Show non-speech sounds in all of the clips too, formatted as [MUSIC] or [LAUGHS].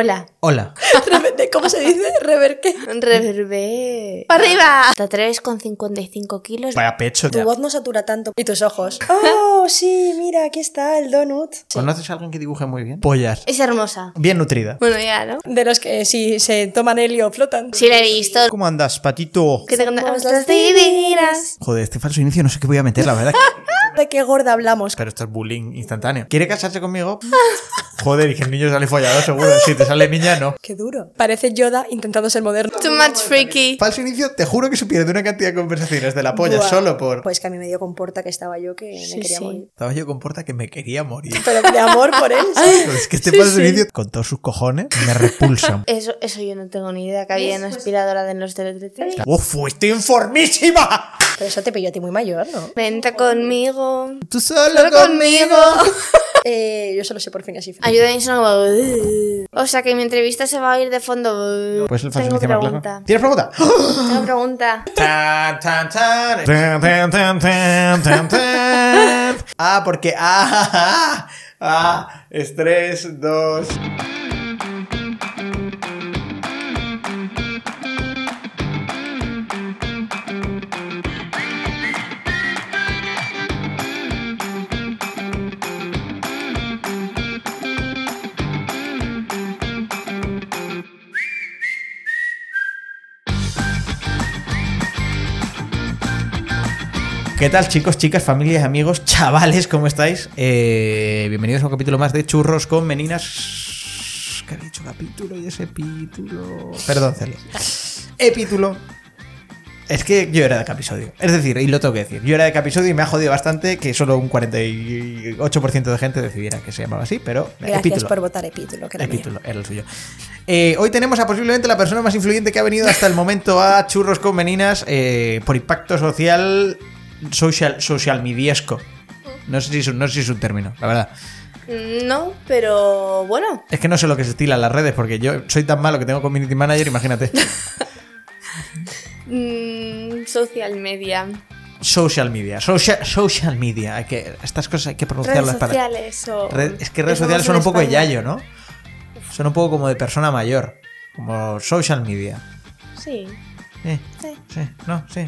Hola. Hola. [LAUGHS] ¿Cómo se dice? ¿Rever qué? Reverbe. ¡Para arriba! Hasta 3,55 kilos. Vaya pecho. Tu voz no satura tanto. Y tus ojos. Oh, [LAUGHS] sí, mira, aquí está el donut. Sí. ¿Conoces a alguien que dibuje muy bien? Pollas. Es hermosa. Bien nutrida. Bueno, ya, ¿no? De los que si se toman helio flotan. Sí, la he visto. ¿Cómo andas, patito? Que te Somos contamos las las divinas. Joder, este falso inicio no sé qué voy a meter, la verdad. [LAUGHS] ¿De qué gorda hablamos? Pero esto es bullying instantáneo. ¿Quiere casarse conmigo? [LAUGHS] Joder, y que el niño sale follado, seguro. Si te sale niña, no. Qué duro. Parece Yoda intentando ser moderno. Too much freaky. Falso inicio, te juro que se pierde una cantidad de conversaciones de la polla Buah. solo por. Pues que a mí me dio comporta que estaba yo que me quería sí. morir. Estaba yo con porta que me quería morir. [LAUGHS] Pero de amor por él. ¿sabes? Pero es que este Sí, falso sí. inicio, con todos sus cojones, me repulsa. [LAUGHS] Eso, eso yo no tengo ni idea que había una aspiradora de los teletretes. ¡Uf! ¡Estoy informísima! Pero eso te pilló a ti muy mayor, ¿no? Vente conmigo. ¡Tú solo, Solo conmigo. [LAUGHS] Eh, yo solo sé por fin así. Ayuda y suena como... O sea que mi entrevista se va a ir de fondo. Pues el Tengo pregunta. ¿Tienes pregunta? Tengo pregunta. Tan, tan, tan. Tan, tan, tan, tan, tan, tan. Ah, porque. Ah, ah, ah. Estrés, dos. ¿Qué tal chicos, chicas, familias, amigos, chavales? ¿Cómo estáis? Eh, bienvenidos a un capítulo más de Churros con Meninas. ¿Qué ha dicho capítulo y ese epítulo? Perdón, Celia. Epítulo. Es que yo era de episodio. Es decir, y lo tengo que decir, yo era de episodio y me ha jodido bastante que solo un 48% de gente decidiera que se llamaba así, pero Gracias epítulo. por votar epítulo, que era mío. Epítulo, era el suyo. Eh, hoy tenemos a posiblemente la persona más influyente que ha venido hasta el momento a Churros con Meninas eh, por impacto social, social, social mediesco. No sé, si es un, no sé si es un término, la verdad. No, pero bueno. Es que no sé lo que se estila en las redes porque yo soy tan malo que tengo community manager, imagínate. [LAUGHS] Mm, social media. Social media, social, social media. Hay que, estas cosas hay que Redes pronunciarlas para. sociales o... Red- es que redes sociales son un poco de yayo, ¿no? Son un poco como de persona mayor. Como social media. Sí. Eh, Sí. sí, no, sí.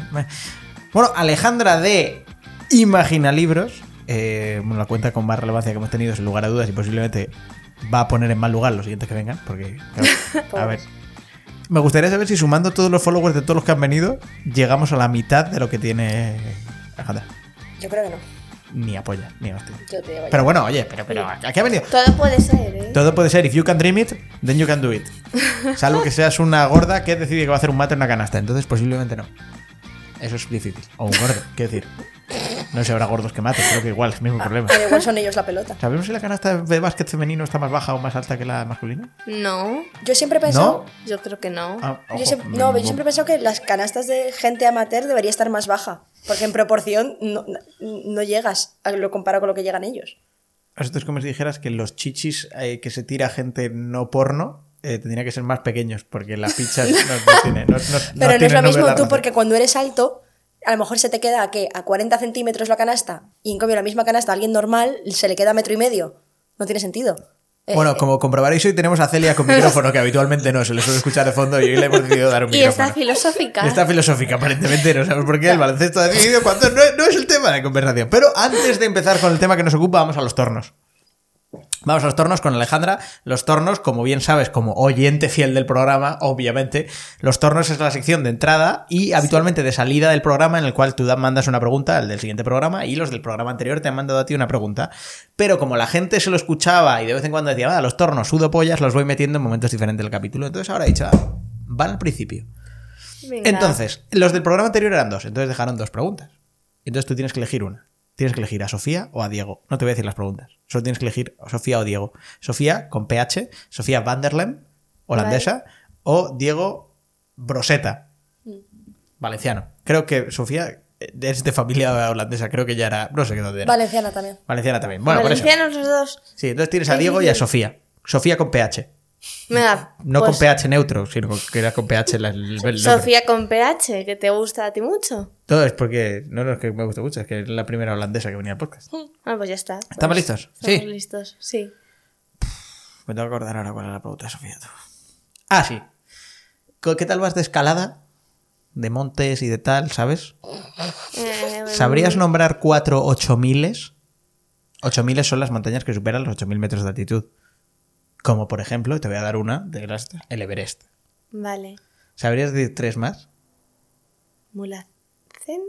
Bueno, Alejandra de Imagina Libros, eh, bueno, la cuenta con más relevancia que hemos tenido, sin lugar a dudas, y posiblemente va a poner en mal lugar los siguientes que vengan, porque, claro, [LAUGHS] a ver. Me gustaría saber si sumando todos los followers de todos los que han venido, llegamos a la mitad de lo que tiene Alejandra. Yo creo que no. Ni apoya, ni hostia. Yo te. Pero bueno, oye, pero, pero, ¿a qué ha venido? Todo puede ser, ¿eh? Todo puede ser, if you can dream it, then you can do it. [LAUGHS] Salvo que seas una gorda que decide que va a hacer un mate en una canasta. Entonces, posiblemente no. Eso es difícil. O un gordo, quiero decir. No sé si habrá gordos que maten, creo que igual es el mismo problema. Pero igual son ellos la pelota. ¿Sabemos si la canasta de básquet femenino está más baja o más alta que la masculina? No, Yo siempre he pensado. yo creo que no. Ah, Yo ojo, siempre, me- no, yo siempre he pensado que las canastas de gente amateur debería estar más baja. Porque en proporción no, no llegas a lo comparado con lo que llegan ellos. Esto es como si dijeras que los chichis eh, que se tira gente no porno eh, tendrían que ser más pequeños, porque las pichas [LAUGHS] no, no tienen. No, no- Pero no, es lo mismo tú porque cuando eres alto, a lo mejor se te queda que a 40 centímetros la canasta y en cambio la misma canasta a alguien normal se le queda a metro y medio. No tiene sentido. Eh, Bueno, como comprobaréis, hoy tenemos a Celia con micrófono, que habitualmente no se le suele escuchar de fondo, y hoy le hemos decidido dar un Y micrófono. está filosófica. Está filosófica, aparentemente, no sabemos por qué el baloncesto ha decidido cuando no, no es el tema de conversación. Pero antes de empezar con el tema que nos ocupa, vamos a los tornos. Vamos a los tornos con Alejandra. Los tornos, como bien sabes, como oyente fiel del programa, obviamente, los tornos es la sección de entrada y habitualmente de salida del programa en el cual tú da- mandas una pregunta al del siguiente programa y los del programa anterior te han mandado a ti una pregunta. Pero como la gente se lo escuchaba y de vez en cuando decía, ah, los tornos sudo pollas, los voy metiendo en momentos diferentes del capítulo. Entonces ahora he dicho, ah, van al principio. Venga. Entonces, los del programa anterior eran dos, entonces dejaron dos preguntas. Entonces tú tienes que elegir una. Tienes que elegir a Sofía o a Diego. No te voy a decir las preguntas. Solo tienes que elegir a Sofía o Diego. Sofía con PH, Sofía Vanderlem, holandesa, o Diego Broseta, valenciano. Creo que Sofía es de familia holandesa, creo que ya era, no sé qué dónde era. Valenciana también. Valenciana también. Bueno, por eso. Valencianos los dos. Sí, entonces tienes a Diego y a Sofía. Sofía con PH. No pues, con PH neutro, sino que era con PH la-. Sofía con PH, que te gusta a ti mucho. Todo es porque. No, no es que me gusta mucho, es que es la primera holandesa que venía al podcast. Ah, pues ya está. ¿Estamos Pues listos? Estamos Sí. listos, sí. Me tengo que acordar ahora cuál era la pregunta de Sofía. tú. Ah, sí. ¿Qué tal vas de escalada? De montes y de tal, ¿sabes? Eh, ¿Sabrías nombrar cuatro ocho miles? Ocho miles son las montañas que superan los 8.000 metros de altitud. Como por ejemplo, te voy a dar una de las el Everest. Vale. ¿Sabrías decir tres más? Mulacén.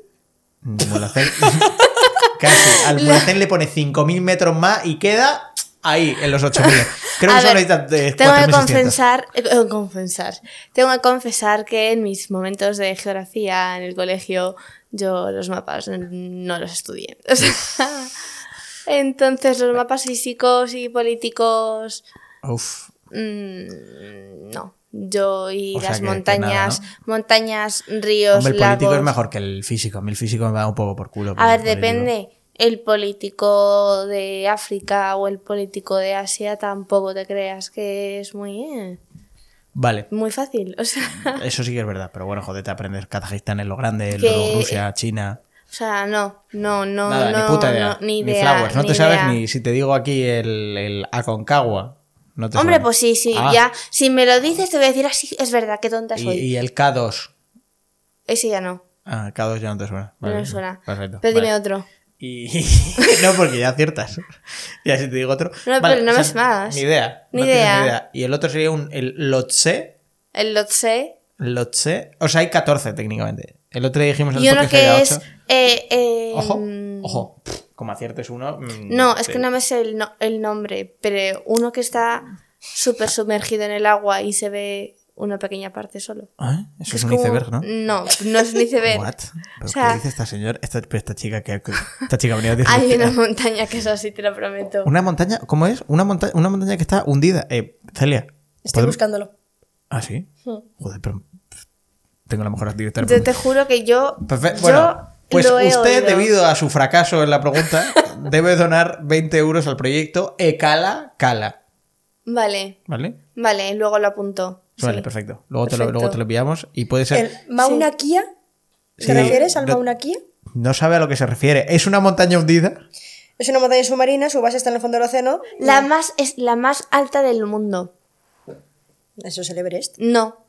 Mulhacén. [LAUGHS] Casi. Al Mulhacén le pone 5.000 metros más y queda ahí, en los 8.000. [LAUGHS] Creo A que solo ver, necesitas eh, Tengo que 4.600. confesar, eh, eh, confesar. Tengo que confesar que en mis momentos de geografía en el colegio yo los mapas no los estudié. [LAUGHS] O sea, entonces los mapas físicos y políticos Uf. mm, no. Yo y O las montañas, nada, montañas, ríos, Hombre, el lagos. político es mejor que el físico. A mí el físico me va un poco por culo. A ver, depende. El político de África o el político de Asia tampoco te creas que es muy eh, Vale. muy fácil. O sea, [LAUGHS] Eso sí que es verdad, pero bueno, joder, te aprendes Kazajistán es lo grande, luego Rusia, China. o sea, no, no, no, Nada, no, ni puta idea. no, ni idea. flowers. No ni te sabes ni si te digo aquí el, el Aconcagua. No te Hombre, suena. pues sí, sí, Ah, ya. Si me lo dices, te voy a decir así, es verdad, qué tonta soy. y el K2. Ese ya no, Ah, K2 ya no te suena. no me suena. Perfecto. Pero dime vale. otro. Y [LAUGHS] no, porque ya aciertas. [LAUGHS] Y así te digo otro. No, Vale, pero no o me sea, más. Ni idea. Ni no tienes idea. Y el otro sería un, el Lotse. El Lotse. Lotse. O sea, hay 14 técnicamente. El otro día dijimos en Y el uno que es. eh, eh, Ojo, ojo. Como aciertes uno. mm, No, es que no me sé el, no- el nombre, pero uno que está súper sumergido en el agua y se ve una pequeña parte solo. ¿Ah? Eso es, un como- iceberg, ¿no? No, no es un iceberg. What? ¿Pero O sea- qué dice esta señora? Esta, esta chica que esta chica ha venido a decir Hay una [LAUGHS] montaña que es así, te lo prometo. Una montaña, ¿cómo es? Una montaña, una montaña que está hundida. Eh, Celia. Estoy ¿podemos- buscándolo. Ah, sí. Joder, pero tengo la mejor directora. Yo te juro que yo. Perfecto. yo Bueno, pues lo usted, oído. debido a su fracaso en la pregunta, [LAUGHS] debe donar 20 euros al proyecto Ecala Cala. Vale, ¿Vale? vale, luego lo apunto. Vale, Sí. perfecto. Luego te, lo, luego te lo enviamos y puede ser. ¿El Mauna Kia? ¿Te Sí. refieres al No- Mauna Kia? No sabe a lo que se refiere. ¿Es una montaña hundida? Es una montaña submarina, su base está en el fondo del océano. La más es la más alta del mundo. Eso es el Everest. No,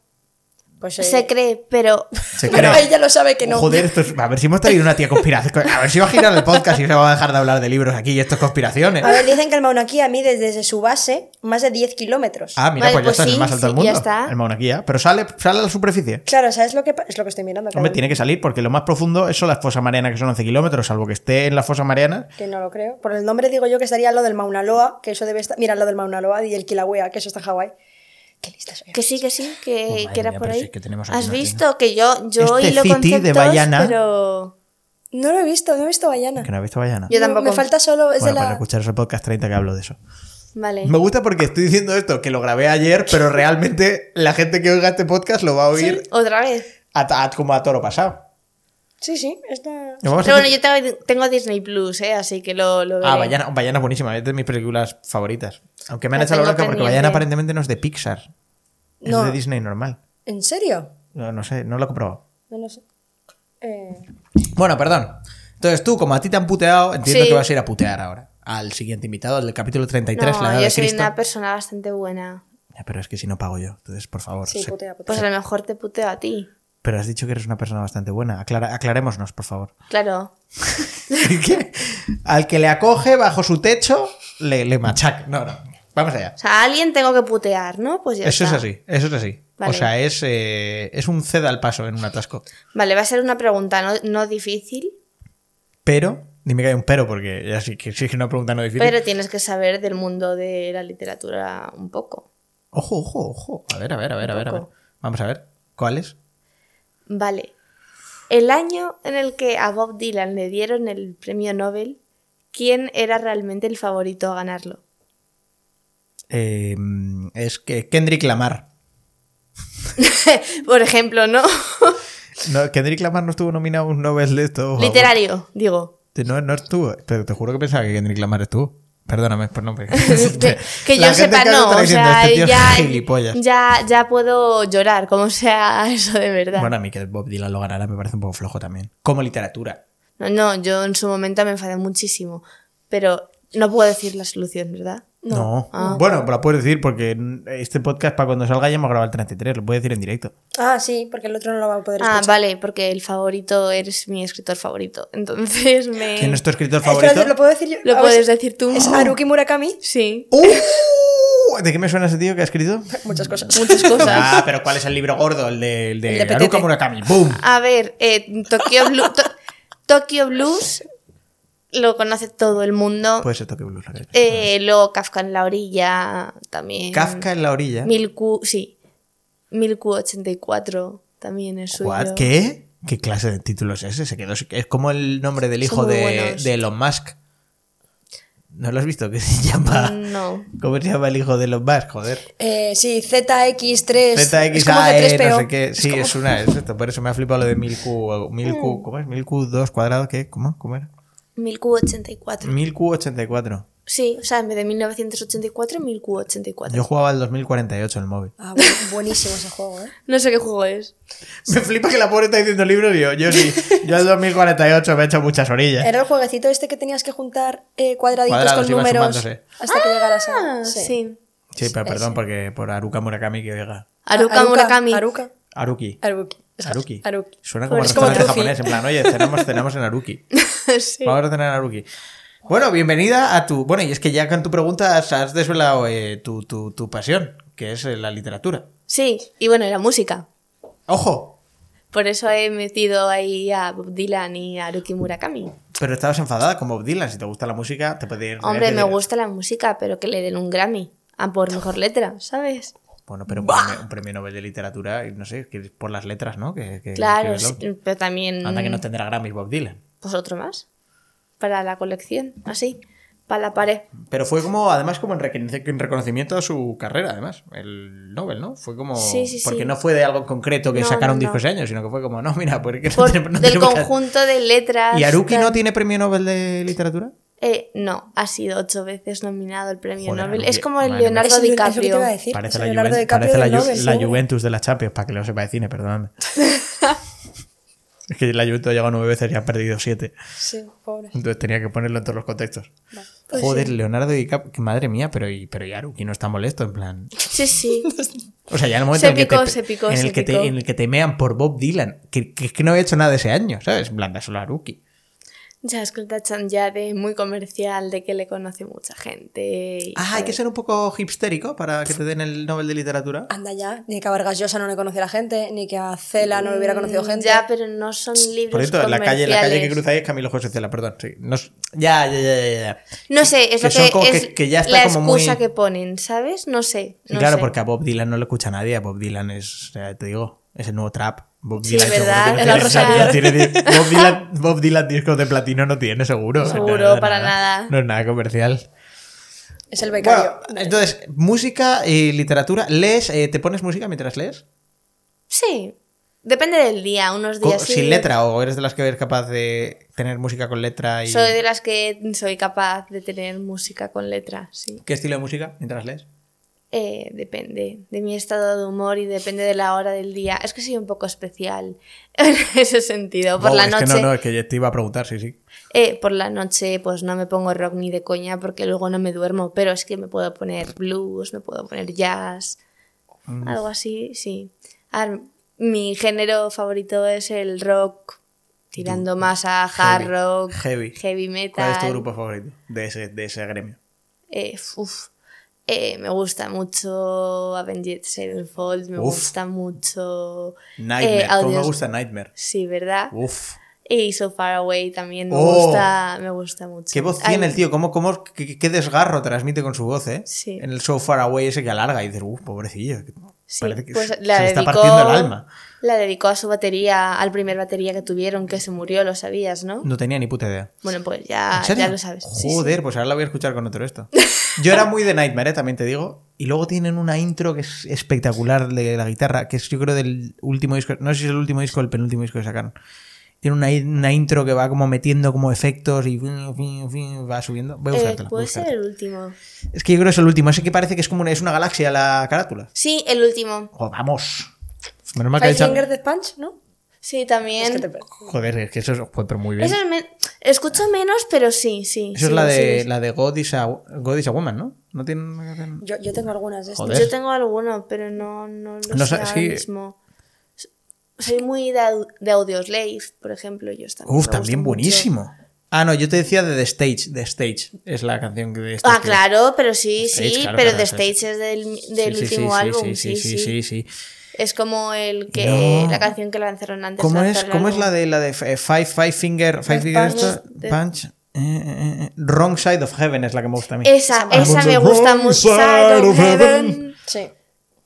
Pues se cree, pero [LAUGHS] Se [LAUGHS] Pero ella lo sabe que no. Joder, esto es- a ver si hemos traído una tía conspiración. [LAUGHS] A ver si va a girar el podcast y se va a dejar de hablar de libros aquí y esto es conspiraciones. A ver, dicen que el Mauna Kea mide desde su base más de 10 kilómetros. Ah, mira, Vale, pues ya pues está, es el sí, más alto del sí, mundo. ya está. El Mauna Kea. Pero sale, sale a la superficie. Claro, ¿sabes lo que es lo que estoy mirando? Hombre, tiene que salir porque lo más profundo es son las fosas marianas, que son 11 kilómetros, salvo que esté en la fosa mariana. Que no lo creo. Por el nombre digo yo que estaría lo del Mauna Loa, que eso debe estar. Mira, lo del Mauna Loa y el Kilauea, que eso está en Hawái. Qué lista soy. que sí, que sí, que, Oh, que era mía, por ahí. es que tenemos aquí ¿Has visto que yo yo Este los city de conceptos, Bayana- pero No lo he visto, no he visto Bayana. Que no he visto Bayana. Yo tampoco. Me falta solo. Es bueno, de para la. escuchar ese podcast 30 que hablo de eso. vale. Me gusta porque estoy diciendo esto, que lo grabé ayer, pero realmente la gente que oiga este podcast lo va a oír Otra vez. a- a- como a toro pasado. Sí, sí, a Pero bueno, hacer- yo tengo, tengo Disney Plus, ¿eh? así que lo, lo veré. Ah, Bayana, Bayana es buenísima, es de mis películas favoritas. Aunque me han La hecho la bronca porque. Bayana aparentemente no es de Pixar. Es No. de Disney normal. ¿En serio? No, no sé, no lo he comprobado. No lo sé. Eh, Bueno, perdón. Entonces tú, como a ti te han puteado, entiendo Sí. que vas a ir a putear ahora. Al siguiente invitado, al del capítulo 33, la no, edad yo de soy Cristo. una persona bastante buena. Ya, pero es que si no pago yo. Entonces, por favor. sí, putea, putea. Pues a lo mejor te puteo a ti. Pero has dicho que eres una persona bastante buena. Aclara- aclarémonos, por favor. Claro. [LAUGHS] Al que le acoge bajo su techo, le, le machaca. No, no. Vamos allá. O sea, a alguien tengo que putear, ¿no? Pues ya Eso es así, eso es así. O Vale. sea, es, eh, es un ceda al paso en un atasco. Vale, va a ser una pregunta no, no difícil, Pero, dime que hay un pero, porque ya sí que sí es una pregunta no difícil. pero tienes que saber del mundo de la literatura un poco. Ojo, ojo, ojo. A ver, a ver, a ver, a ver, a ver. Vamos a ver. ¿Cuál es? Vale. El año en el que a Bob Dylan le dieron el premio Nobel, ¿quién era realmente el favorito a ganarlo? Eh, es que Kendrick Lamar. [LAUGHS] Por ejemplo, ¿no? [LAUGHS] No, Kendrick Lamar no estuvo nominado a un Nobel de esto. Literario, digo. No, no estuvo. Pero te juro que pensaba que Kendrick Lamar estuvo. Perdóname por [LAUGHS] [LAUGHS] no. que, que yo sepa, no. O sea, este ya, ya, ya puedo llorar, como sea [LAUGHS] eso de verdad. Bueno, a mí que Bob Dylan lo ganara me parece un poco flojo también. Como literatura. No, no, yo en su momento me enfadé muchísimo. Pero no puedo decir la solución, ¿verdad? No. Ah. Bueno, la puedes decir porque este podcast para cuando salga ya hemos grabado el 33, lo puedes decir en directo. Ah, sí, porque el otro no lo va a poder Ah, escuchar. vale, porque el favorito eres mi escritor favorito. [LAUGHS] Entonces me. ¿Quién es tu escritor Espera, favorito? ¿Lo puedo decir yo? Lo puedes decir tú. ¿Es Haruki Murakami? Sí. ¡Uh! ¿De qué me suena ese tío que ha escrito? [LAUGHS] Muchas cosas. Muchas [LAUGHS] cosas. Ah, pero ¿cuál es el libro gordo? El de, el de, El de Petete. Haruka Murakami. ¡Boom! A ver, eh, Tokyo, Blu- To- Tokyo Blues lo conoce todo el mundo. Puede ser Tokyo Blues. la Eh, luego Kafka en la orilla también. Kafka en la orilla. Milku, sí. Milku 84 también es suyo. What? ¿Qué? ¿Qué clase de título es ese? Se quedó, es como el nombre del hijo de, Elon Musk. ¿No lo has visto? Se llama. No. ¿Cómo se llama el hijo de Elon Musk? Joder. Eh, sí, ZX3. es como ZXAE, C3PO. no sé qué. Sí, como- es una. Es esto, por eso me ha flipado lo de 1000Q. 1000Q ¿Cómo es? 1000Q2 cuadrado, ¿qué? ¿Cómo? ¿Cómo era? Milku 84. 1000Q84. Sí, o sea, en vez de 1984, Milku 84. Yo jugaba el 2048 en el móvil. Ah, bueno, buenísimo ese juego, ¿eh? [LAUGHS] No sé qué juego es. Me flipa que la pobre está diciendo libros y yo, yo sí. Yo el 2048 me he hecho muchas orillas. Era el jueguecito este que tenías que juntar eh, cuadraditos Cuadrados, con números sumándose. hasta que llegaras a. Ah, sí. Sí, pero perdón, porque por Haruka Murakami que diga. Haruka Murakami. Haruka. Haruki. Haruki. Haruki. Suena como Pues restaurante japonés, en plan, oye, cenamos, cenamos en Haruki. [LAUGHS] sí. Vamos a tener a Haruki. Bueno, bienvenida a tu. Bueno, y es que ya con tu pregunta has, desvelado eh, tu, tu- tu pasión, que es eh, la literatura. Sí, y bueno, y la música. ¡Ojo! Por eso he metido ahí a Bob Dylan y a Haruki Murakami. Pero estabas enfadada con Bob Dylan. Si te gusta la música, te puede ir. Hombre, me gusta la música, pero que le den un Grammy. A por mejor letra, ¿sabes? Bueno, pero un premio, un premio Nobel de literatura, no sé, que por las letras, ¿no? Que, que- Claro, que pero también. Anda que no tendrá Grammys Bob Dylan. Pues otro más. Para la colección, así. Para la pared. Pero fue como, además, como en, reconoci- en reconocimiento a su carrera, además, el Nobel, ¿no? Fue como. Sí, sí, sí. Porque no fue de algo concreto que No, sacaron no, disco no. ese año, sino que fue como, no, mira, porque no Por- tenemos- no del tenemos que- conjunto de letras. ¿Y Haruki tal. no tiene premio Nobel de literatura? Eh, no, ha sido ocho veces nominado al premio Joder, Nobel. Es como el. Leonardo Eso es lo que te DiCaprio. iba a decir. Parece la, Leonardo Juven- DiCaprio parece la, del Ju- Nobel, la sí. Juventus de la Champions, para que lo sepa de cine, perdóname. es que la Juventus ha llegado nueve veces y ha perdido siete. Sí, pobre. Entonces tenía que ponerlo en todos los contextos. Pues Joder, Leonardo DiCaprio, que madre mía, pero y, pero y Haruki no está molesto, en plan. Sí, sí. O sea, ya en el momento Se en, que picó, te, se picó, en, el se que te, en el que te mean por Bob Dylan, que, que es que no había hecho nada ese año, ¿sabes? En plan, da solo a Haruki. Ya es que el tachan ya de muy comercial, de que le conoce mucha gente. y Ah, hay que ser un poco hipstérico para que te den el Nobel de literatura. Anda ya, ni que a Vargas Llosa no le conocía a la gente, ni que a Cela no le hubiera conocido gente. Mm, Ya, pero no son libros Por cierto, la calle, la calle que ahí es Camilo José Cela, perdón. Sí. No es- ya, ya, ya, ya, ya. No sé, es Que lo que, como es que- que ya está la como excusa muy- que ponen, ¿sabes? No sé. No claro, sé. porque a Bob Dylan no lo escucha nadie. A Bob Dylan es, o sea, te digo, es el nuevo trap. Bob Sí, Dylan seguro ¿verdad? que no tiene- tiene [LAUGHS] Bob, Dylan, Bob Dylan discos de platino no tiene, seguro. Seguro, para nada. No es nada comercial. Es el becario. Bueno, entonces, música y literatura. ¿Lees? eh, ¿Te pones música mientras lees? Sí. Depende del día. Unos días sí. ¿Sin letra o eres de las que eres capaz de tener música con letra? Y... Soy de las que soy capaz de tener música con letra, sí. ¿Qué estilo de música mientras lees? Eh, depende de mi estado de humor y depende de la hora del día. Es que soy un poco especial [LAUGHS] en ese sentido. Por Oh, la es noche, que no, no, es que te iba a preguntar, sí, sí. eh, por la noche, pues no me pongo rock ni de coña porque luego no me duermo. Pero es que me puedo poner blues, me puedo poner jazz, Mm. algo así, sí. Ver, mi género favorito es el rock, tirando más a hard rock, heavy. heavy metal. ¿Cuál es tu grupo favorito de ese, de ese gremio? Eh, uf, eh, me gusta mucho Avenged Sevenfold, me Uf. gusta mucho. Nightmare. eh, ¿Cómo me gusta Nightmare? Sí, ¿verdad? Uf. Y So Far Away también me Oh. gusta, me gusta mucho. Qué voz Ay, tiene el tío, cómo, cómo, qué, qué desgarro transmite con su voz, ¿eh? Sí. En el So Far Away ese que alarga y dices, uff, pobrecillo. Sí, que pues se, la se le está dedicó- partiendo el alma. La dedicó a su batería, al primer batería que tuvieron, que se murió, lo sabías, ¿no? No tenía ni puta idea. Bueno, pues ya, ya lo sabes. Sí, sí. Joder, pues ahora la voy a escuchar con otro esto. [LAUGHS] Yo era muy de Nightmare, ¿eh? también te digo. Y luego tienen una intro que es espectacular de la guitarra, que es yo creo del último disco, no sé si es el último disco o el penúltimo disco que sacaron. Tiene una, una intro que va como metiendo como efectos y fin, fin, fin, va subiendo. Voy a Eh, buscártela, a puede ser el último. Es que yo creo que es el último. Ese que parece que es como una, es una galaxia la carátula. Sí, el último. Oh, vamos. Menos mal que Five Punch, ¿no? Sí, también. Es que te- Joder, es que eso es joder, pero muy bien. Eso es Escucho menos, pero sí, sí. Eso es la de, sí. la de God is a, God is a Woman, ¿no? ¿No tiene? Yo, yo tengo algunas de estas. Yo tengo alguno, pero no, no lo No sé ahora mismo. Soy muy de, de Audioslave, por ejemplo. Yo también Uf, también mucho. buenísimo. Ah, no, yo te decía de The Stage. The Stage es la canción que de Stage Ah, claro, pero sí, Stage, sí, claro, pero claro, The. Stage es del, del último sí, álbum, sí, sí, sí, sí. Es como el que No. la canción que lanzaron antes. ¿Cómo es, ¿Cómo es la de la de eh, Five, five Finger, five finger Punch. esto? Death- Punch? Eh, eh, eh, Wrong Side of Heaven es la que me gusta a mí. Esa, Esa esa me gusta. mucho. side of of heaven. Heaven. Sí.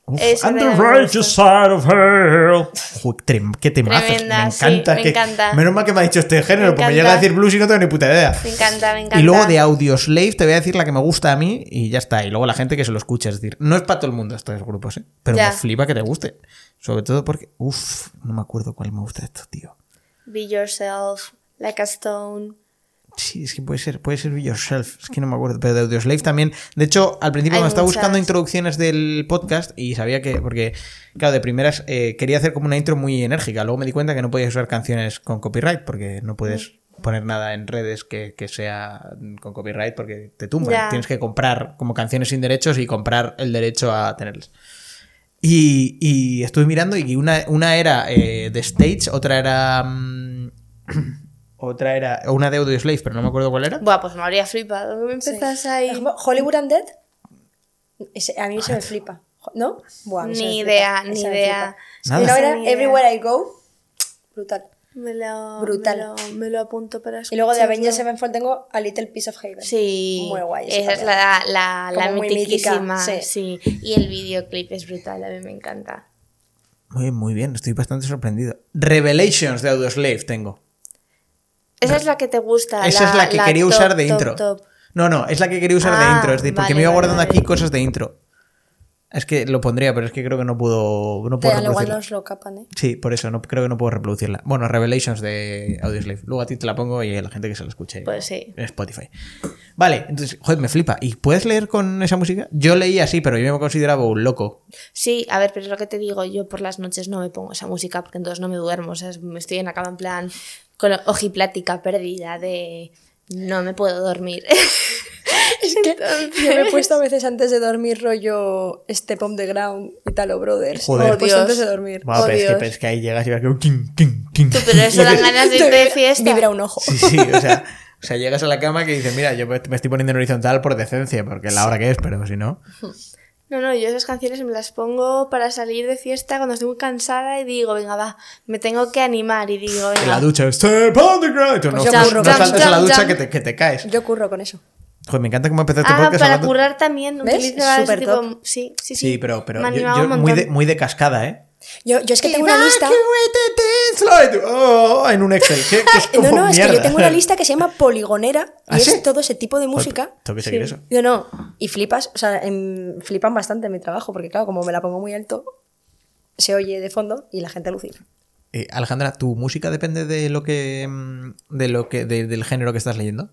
Uf, and the righteous side of hell. Joder, trem- qué. Tremenda, me sí, encanta. me que- encanta. Menos mal que me ha dicho este género, Me porque me llega a decir blues y no tengo ni puta idea. Me encanta, me encanta. Y luego de Audioslave te voy a decir la que me gusta a mí y ya está. Y luego la gente que se lo escucha. Es decir, no es para todo el mundo estos grupos, ¿eh? Pero Ya. me flipa que te guste. Sobre todo porque, uff, no me acuerdo cuál me gusta de esto, tío. Be Yourself, Like a Stone. Sí, es que puede ser, puede ser Be Yourself. Es que no me acuerdo. Pero de Audioslave también. De hecho, al principio Hay me estaba muchas. buscando introducciones del podcast y sabía que, porque, claro, de primeras eh, quería hacer como una intro muy enérgica. Luego me di cuenta que no podías usar canciones con copyright porque no puedes Mm. poner nada en redes que, que sea con copyright porque te tumban. Ya. Tienes que comprar como canciones sin derechos y comprar el derecho a tenerlas. Y, y estuve mirando y una, una era eh, de Stage, otra era. mm, otra era. Una de Audioslave, pero no me acuerdo cuál era. Buah, pues me habría flipado. Me Sí. empezás Por ahí. Hollywood Undead. Ese- a mí se me flipa. ¿No? Buah, Ni flipa. idea, Esa ni idea. Nada. Y no era. Everywhere I Go. Brutal. Me lo, Brutal. Me lo, me lo apunto para Y luego de. Avengers Sevenfold tengo A Little Piece of Haven. Sí. Muy guay. Esa es la, la, la mitiquísima. sí. sí. Y el videoclip es brutal, a mí me encanta. Muy bien, muy bien, estoy bastante sorprendido. Revelations de Audioslave tengo. Esa es la que te gusta. Esa es la que quería top, usar de intro. top. No, no, es la que quería usar de Ah, intro. Es decir, porque vale, me iba guardando vale. aquí cosas de intro. Es que lo pondría, pero es que creo que no puedo, no puedo Pero igual nos lo capan, ¿eh? Sí, por eso, no, creo que no puedo reproducirla. Bueno, Revelations de Audioslave. Luego a ti te la pongo y a la gente que se la escuche. Pues sí. En Spotify. Vale, entonces, joder, me flipa. ¿Y puedes leer con esa música? Yo leía así, pero yo me consideraba un loco. Sí, a ver, pero es lo que te digo, yo por las noches no me pongo esa música porque entonces no me duermo, o sea, me estoy en la cama en plan con la ojiplática perdida de no me puedo dormir. [LAUGHS] Es que yo me he puesto a veces antes de dormir rollo Step on the Ground, Italo Brothers. Joder. Me lo he puesto Oh, antes Dios. de dormir. Bueno, pero, es que, Dios. pero es que ahí llegas y vas que... king, king, king. Tú, pero [LAUGHS] eso dan ganas de irte de fiesta. Vibra un ojo. Sí, sí, o sea, [LAUGHS] o sea, llegas a la cama que dices, mira, yo me me estoy poniendo en horizontal por decencia, porque es la hora que es, pero si no... No, no, yo esas canciones me las pongo para salir de fiesta cuando estoy muy cansada y digo, venga, va, me tengo que animar y digo, En venga. la ducha, step on the ground. Tú, no, Pues yo no- curro no con saltes eso. a la ducha que te, que te caes. Yo curro con eso. Joder, me encanta cómo empezaste Ah, podcast para hablando- currar también ¿Ves? utilizo ese Súper tipo... top. Sí, sí, sí. Sí, pero, pero me yo, yo un muy, de, muy de cascada, ¿eh? Yo, yo es que tengo una lista. Oh, en un Excel. ¿Qué, qué es [LAUGHS] como No, no, es que yo tengo una lista que se llama Poligonera y ¿Ah, sí? es todo ese tipo de música. Tengo que seguir eso. Yo no, y flipas, o sea, em, flipan bastante en mi trabajo, porque claro, como me la pongo muy alto, se oye de fondo y la gente alucina. Eh, Alejandra, ¿tu música depende de lo que. mm, de lo que. de- del género que estás leyendo?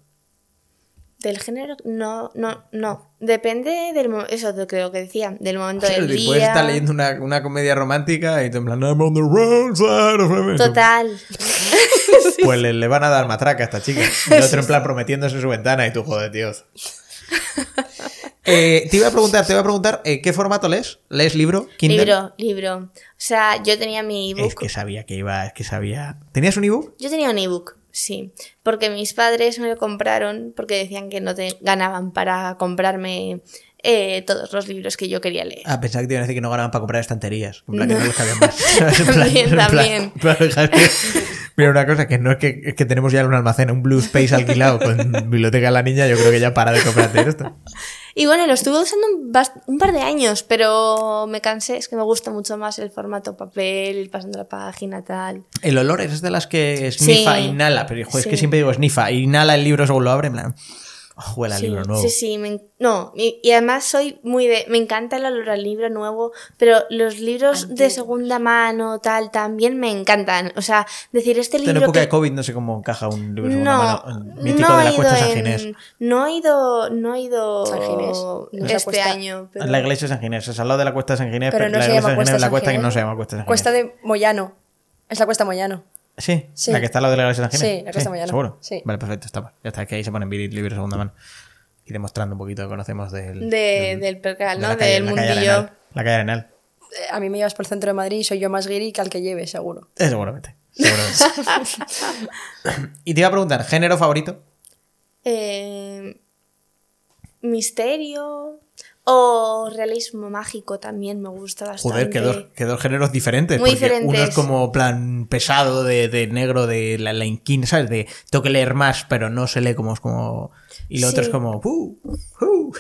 Del género, no, no, no. Depende del eso de lo que decía, del momento O sea, del de- día. puedes estar leyendo una, una comedia romántica y te en plan, I'm on the wrong side of heaven". Total. [LAUGHS] Pues le, le van a dar matraca a esta chica. [LAUGHS] Y el otro en plan prometiéndose su ventana y tú, joder, tío. [LAUGHS] Eh, te iba a preguntar, te iba a preguntar, eh, ¿qué formato lees? ¿Lees libro? ¿Kindle? Libro, libro. O sea, yo tenía mi ebook. Es que sabía que iba, es que sabía. ¿Tenías un ebook? Yo tenía un ebook, sí. Porque mis padres me lo compraron porque decían que no te ganaban para comprarme eh, todos los libros que yo quería leer. Ah, pensaba que te iban a decir que no ganaban para comprar estanterías. En plan, que no les más. [LAUGHS] [LAUGHS] También, plan- también. plan, [LAUGHS] Mira, una cosa que no es que, es que tenemos ya un almacén, un Blue Space alquilado con biblioteca de la niña, yo creo que ya para de comprarte esto. Y bueno, lo estuve usando un, un par de años, pero me cansé. Es que me gusta mucho más el formato papel, ir pasando la página, tal. El olor es de las que snifa, Sí. inhala, pero hijo, es que siempre digo snifa, inhala el libro según lo abre, en plan, huele a Sí, libro nuevo. Sí, sí, me en- no, y, y además soy muy de, me encanta el olor al libro nuevo, pero los libros de segunda mano, tal, también me encantan. O sea, decir este En libro época que... de COVID no sé cómo encaja un libro de segunda No, mano, mítico no de he la ido cuesta San en- Ginés. No he ido, no he ido San Ginés, no este cuesta. año. Pero... La iglesia de San Ginés, es al lado de la cuesta de San Ginés, Pero pero, no la se iglesia de San Ginés es la cuesta que no se llama cuesta de San Ginés. Cuesta de Moyano. Es la Cuesta Moyano. Sí, Sí. la que está al lado de la Iglesia de San. Sí, la que está mañana. ¿Seguro? Sí. Vale, perfecto, estamos. Ya está, que ahí se ponen libros de segunda mano. Y demostrando un poquito que conocemos del... De- del percal, de ¿no? calle- Del mundillo. Arenal. La calle Arenal. Eh, A mí me llevas por el centro de Madrid y soy yo más guiri que al que lleve, seguro. Eh, seguramente. seguramente. [LAUGHS] y te iba a preguntar, ¿género favorito? Eh, misterio o realismo mágico también me gusta bastante. Joder, que dos, que dos géneros diferentes. Muy Uno es como plan pesado de, de negro de la, la inquina, ¿sabes? De tengo que leer más, pero no se lee como es como. Y lo otro Sí. es como. "Uh, uh".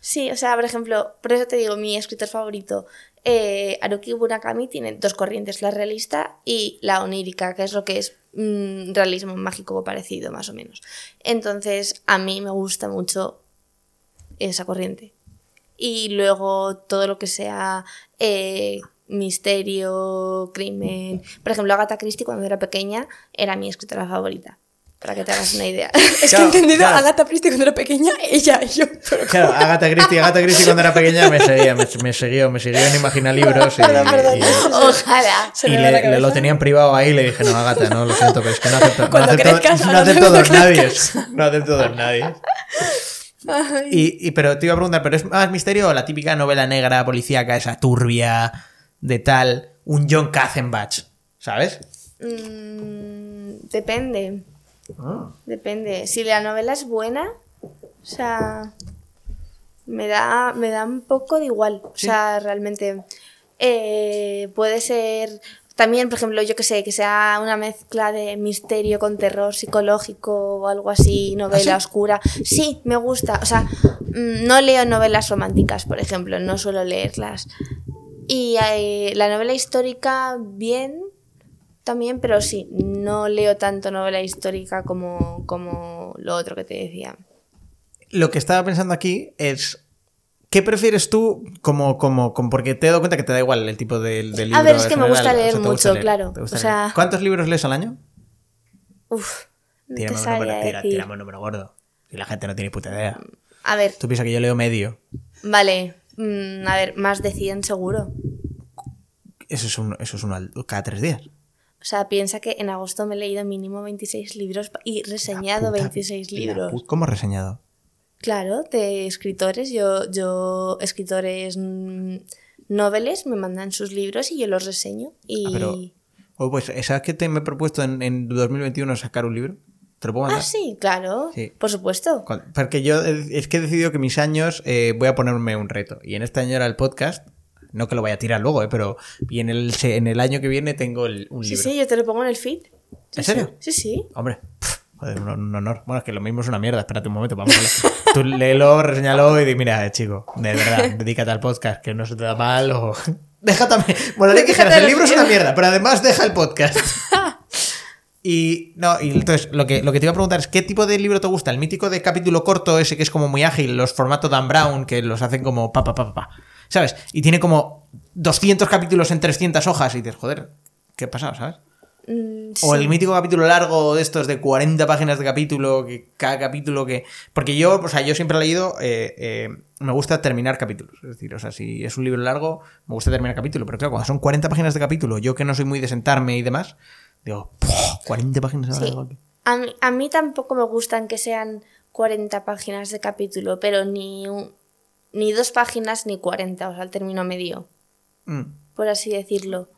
Sí, o sea, por ejemplo, por eso te digo, mi escritor favorito, eh, Haruki Murakami, tiene dos corrientes, la realista y la onírica, que es lo que es mm, realismo mágico parecido, más o menos. Entonces, a mí me gusta mucho esa corriente. Y luego todo lo que sea eh, misterio, crimen. Por ejemplo, Agatha Christie cuando era pequeña era mi escritora favorita, para que te hagas una idea. [LAUGHS] Es Claro, que he entendido claro. Agatha Christie cuando era pequeña, ella y yo. Pero Claro, Agatha Christie, Agatha Christie cuando era pequeña me seguía, me, me siguió, me siguió en Imagina Libros y, Perdón, perdón. y- Ojalá. Y le, le lo tenían privado ahí y le dije, no, Agatha, no, lo siento, pero es que no acepto, no acepto, crezcas, no acepto cuando dos nadie. No acepto dos nadie. Y, y- pero te iba a preguntar, ¿pero es más misterio o la típica novela negra policíaca, esa turbia de tal, un John Katzenbach, ¿sabes? Mm, depende. Depende. Si la novela es buena, o sea, me da, me da un poco de igual. O sea, realmente eh, puede ser también, por ejemplo, yo que sé, que sea una mezcla de misterio con terror psicológico o algo así, novela oscura. Sí, me gusta. O sea, mm, no leo novelas románticas, por ejemplo, no suelo leerlas. Y eh, la novela histórica, bien, también, pero sí, no leo tanto novela histórica como, como lo otro que te decía. Lo que estaba pensando aquí es. ¿Qué prefieres tú como, como, como- porque te he dado cuenta que te da igual el tipo de, de libro? A ver, es que me gusta leer mucho, claro. te gusta O sea- leer. ¿Cuántos libros lees al año? Uf, no te Tírame un, número, tira- un gordo. Y la gente no tiene puta idea. A ver, Tú piensas que yo leo medio. vale, mm, a ver, más de 100 seguro. Eso es, un, eso es uno al- cada tres días. O sea, piensa que en agosto me he leído mínimo 26 libros y reseñado Puta- 26 la libros. ¿Cómo reseñado? Claro, de escritores. Yo, yo escritores mm, noveles me mandan sus libros y yo los reseño. Y... Ah, pero- Oh, pues, ¿sabes que te me he propuesto en, en 2021 sacar un libro? ¿Te lo puedo mandar? Ah, sí, claro. Sí. Por supuesto. Porque yo eh, es que he decidido que mis años eh, voy a ponerme un reto. Y en este año era el podcast. No que lo vaya a tirar luego, eh, pero. Y en el, en el año que viene tengo el- un Sí, libro. sí, yo te lo pongo en el feed. Sí, ¿En serio? Sí, sí. Hombre, joder, un, un honor. Bueno, es que lo mismo es una mierda. Espérate un momento, vamos a leer. [LAUGHS] Tú léelo, reseñalo y di, mira, eh, chico, de verdad, [LAUGHS] dedícate al podcast, que no se te da mal o... [LAUGHS] También... Bueno, le dijeras, el libro es una mierda, pero además deja el podcast. Y no, y entonces lo que, lo que te iba a preguntar es ¿qué tipo de libro te gusta? El mítico de capítulo corto, ese que es como muy ágil, los formatos Dan Brown, que los hacen como pa pa pa pa, pa, ¿sabes? Y tiene como 200 capítulos en 300 hojas y dices, joder, ¿qué ha pasado, sabes? Mm, O sí. el mítico capítulo largo de estos de 40 páginas de capítulo, que cada capítulo que... Porque yo, o sea, yo siempre he leído, eh, eh, me gusta terminar capítulos. Es decir, o sea, si es un libro largo, me gusta terminar capítulo. Pero claro, cuando son 40 páginas de capítulo, yo que no soy muy de sentarme y demás, digo, "Puah, 40 páginas de Sí. largo". A mí, a mí tampoco me gustan que sean 40 páginas de capítulo, pero ni, un- ni dos páginas ni 40, o sea, el término medio, Mm. por así decirlo.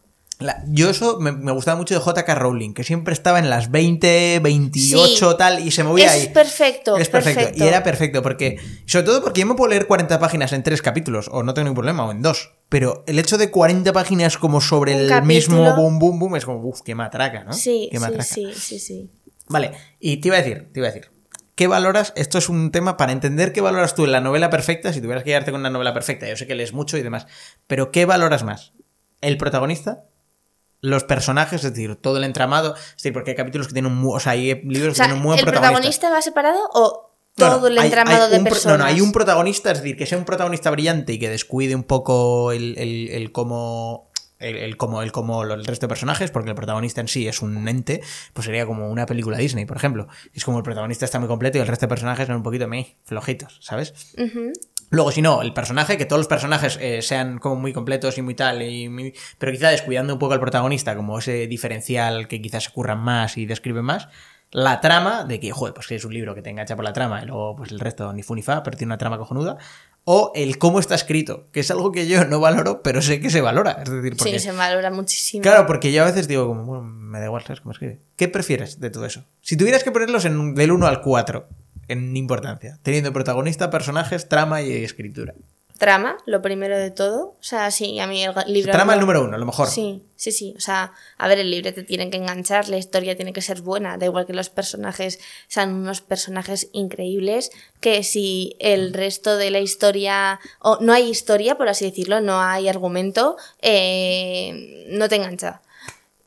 La- yo eso me, me gustaba mucho de JK Rowling, que siempre estaba en las 20, 28 Sí. tal, y se movía Es ahí. perfecto, Es perfecto. perfecto. Y era perfecto, porque. Sobre todo porque yo me puedo leer 40 páginas en tres capítulos, o no tengo ningún problema, o en dos. Pero el hecho de 40 páginas como sobre el capítulo. mismo boom, boom, boom, es como, uff, qué matraca, ¿no? Sí, Qué sí, sí, sí, sí. Vale, y te iba a decir, te iba a decir. ¿Qué valoras? Esto es un tema para entender qué valoras tú en la novela perfecta, si tuvieras que quedarte con una novela perfecta, yo sé que lees mucho y demás, pero ¿qué valoras más? ¿El protagonista? ¿Los personajes? Es decir, todo el entramado. Es decir, porque hay capítulos que tienen un mu- O sea, hay libros O sea, que tienen un buen ¿el protagonista. protagonista va separado o No, no, todo el entramado hay de pro- personas? No, no, hay un protagonista, es decir, que sea un protagonista brillante y que descuide un poco el, el, el cómo. El, el cómo, el cómo lo- el resto de personajes, porque el protagonista en sí es un ente, pues sería como una película Disney, por ejemplo. Es como el protagonista está muy completo y el resto de personajes son un poquito meh, flojitos, ¿sabes? Ujú. Luego, si no, el personaje, que todos los personajes eh, sean como muy completos y muy tal, y muy- pero quizá descuidando un poco al protagonista, como ese diferencial que quizás se curran más y describe más. La trama, de que, joder, pues que es un libro que te engancha por la trama, y luego pues el resto ni fu ni fa, pero tiene una trama cojonuda. O el cómo está escrito, que es algo que yo no valoro, pero sé que se valora. Es decir, porque... Sí, se valora muchísimo. Claro, porque yo a veces digo, como, bueno, me da igual, ¿sabes cómo escribe? ¿Qué prefieres de todo eso? Si tuvieras que ponerlos en, del 1 al 4, en importancia, teniendo protagonista, personajes, trama y escritura. Trama, lo primero de todo. O sea, sí, a mí el libro... Trama el número uno, lo mejor. Sí, sí, sí. O sea, a ver, el libro te tiene que enganchar, la historia tiene que ser buena. Da igual que los personajes sean unos personajes increíbles, que si el resto de la historia, o no hay historia, por así decirlo, no hay argumento, eh, no te engancha.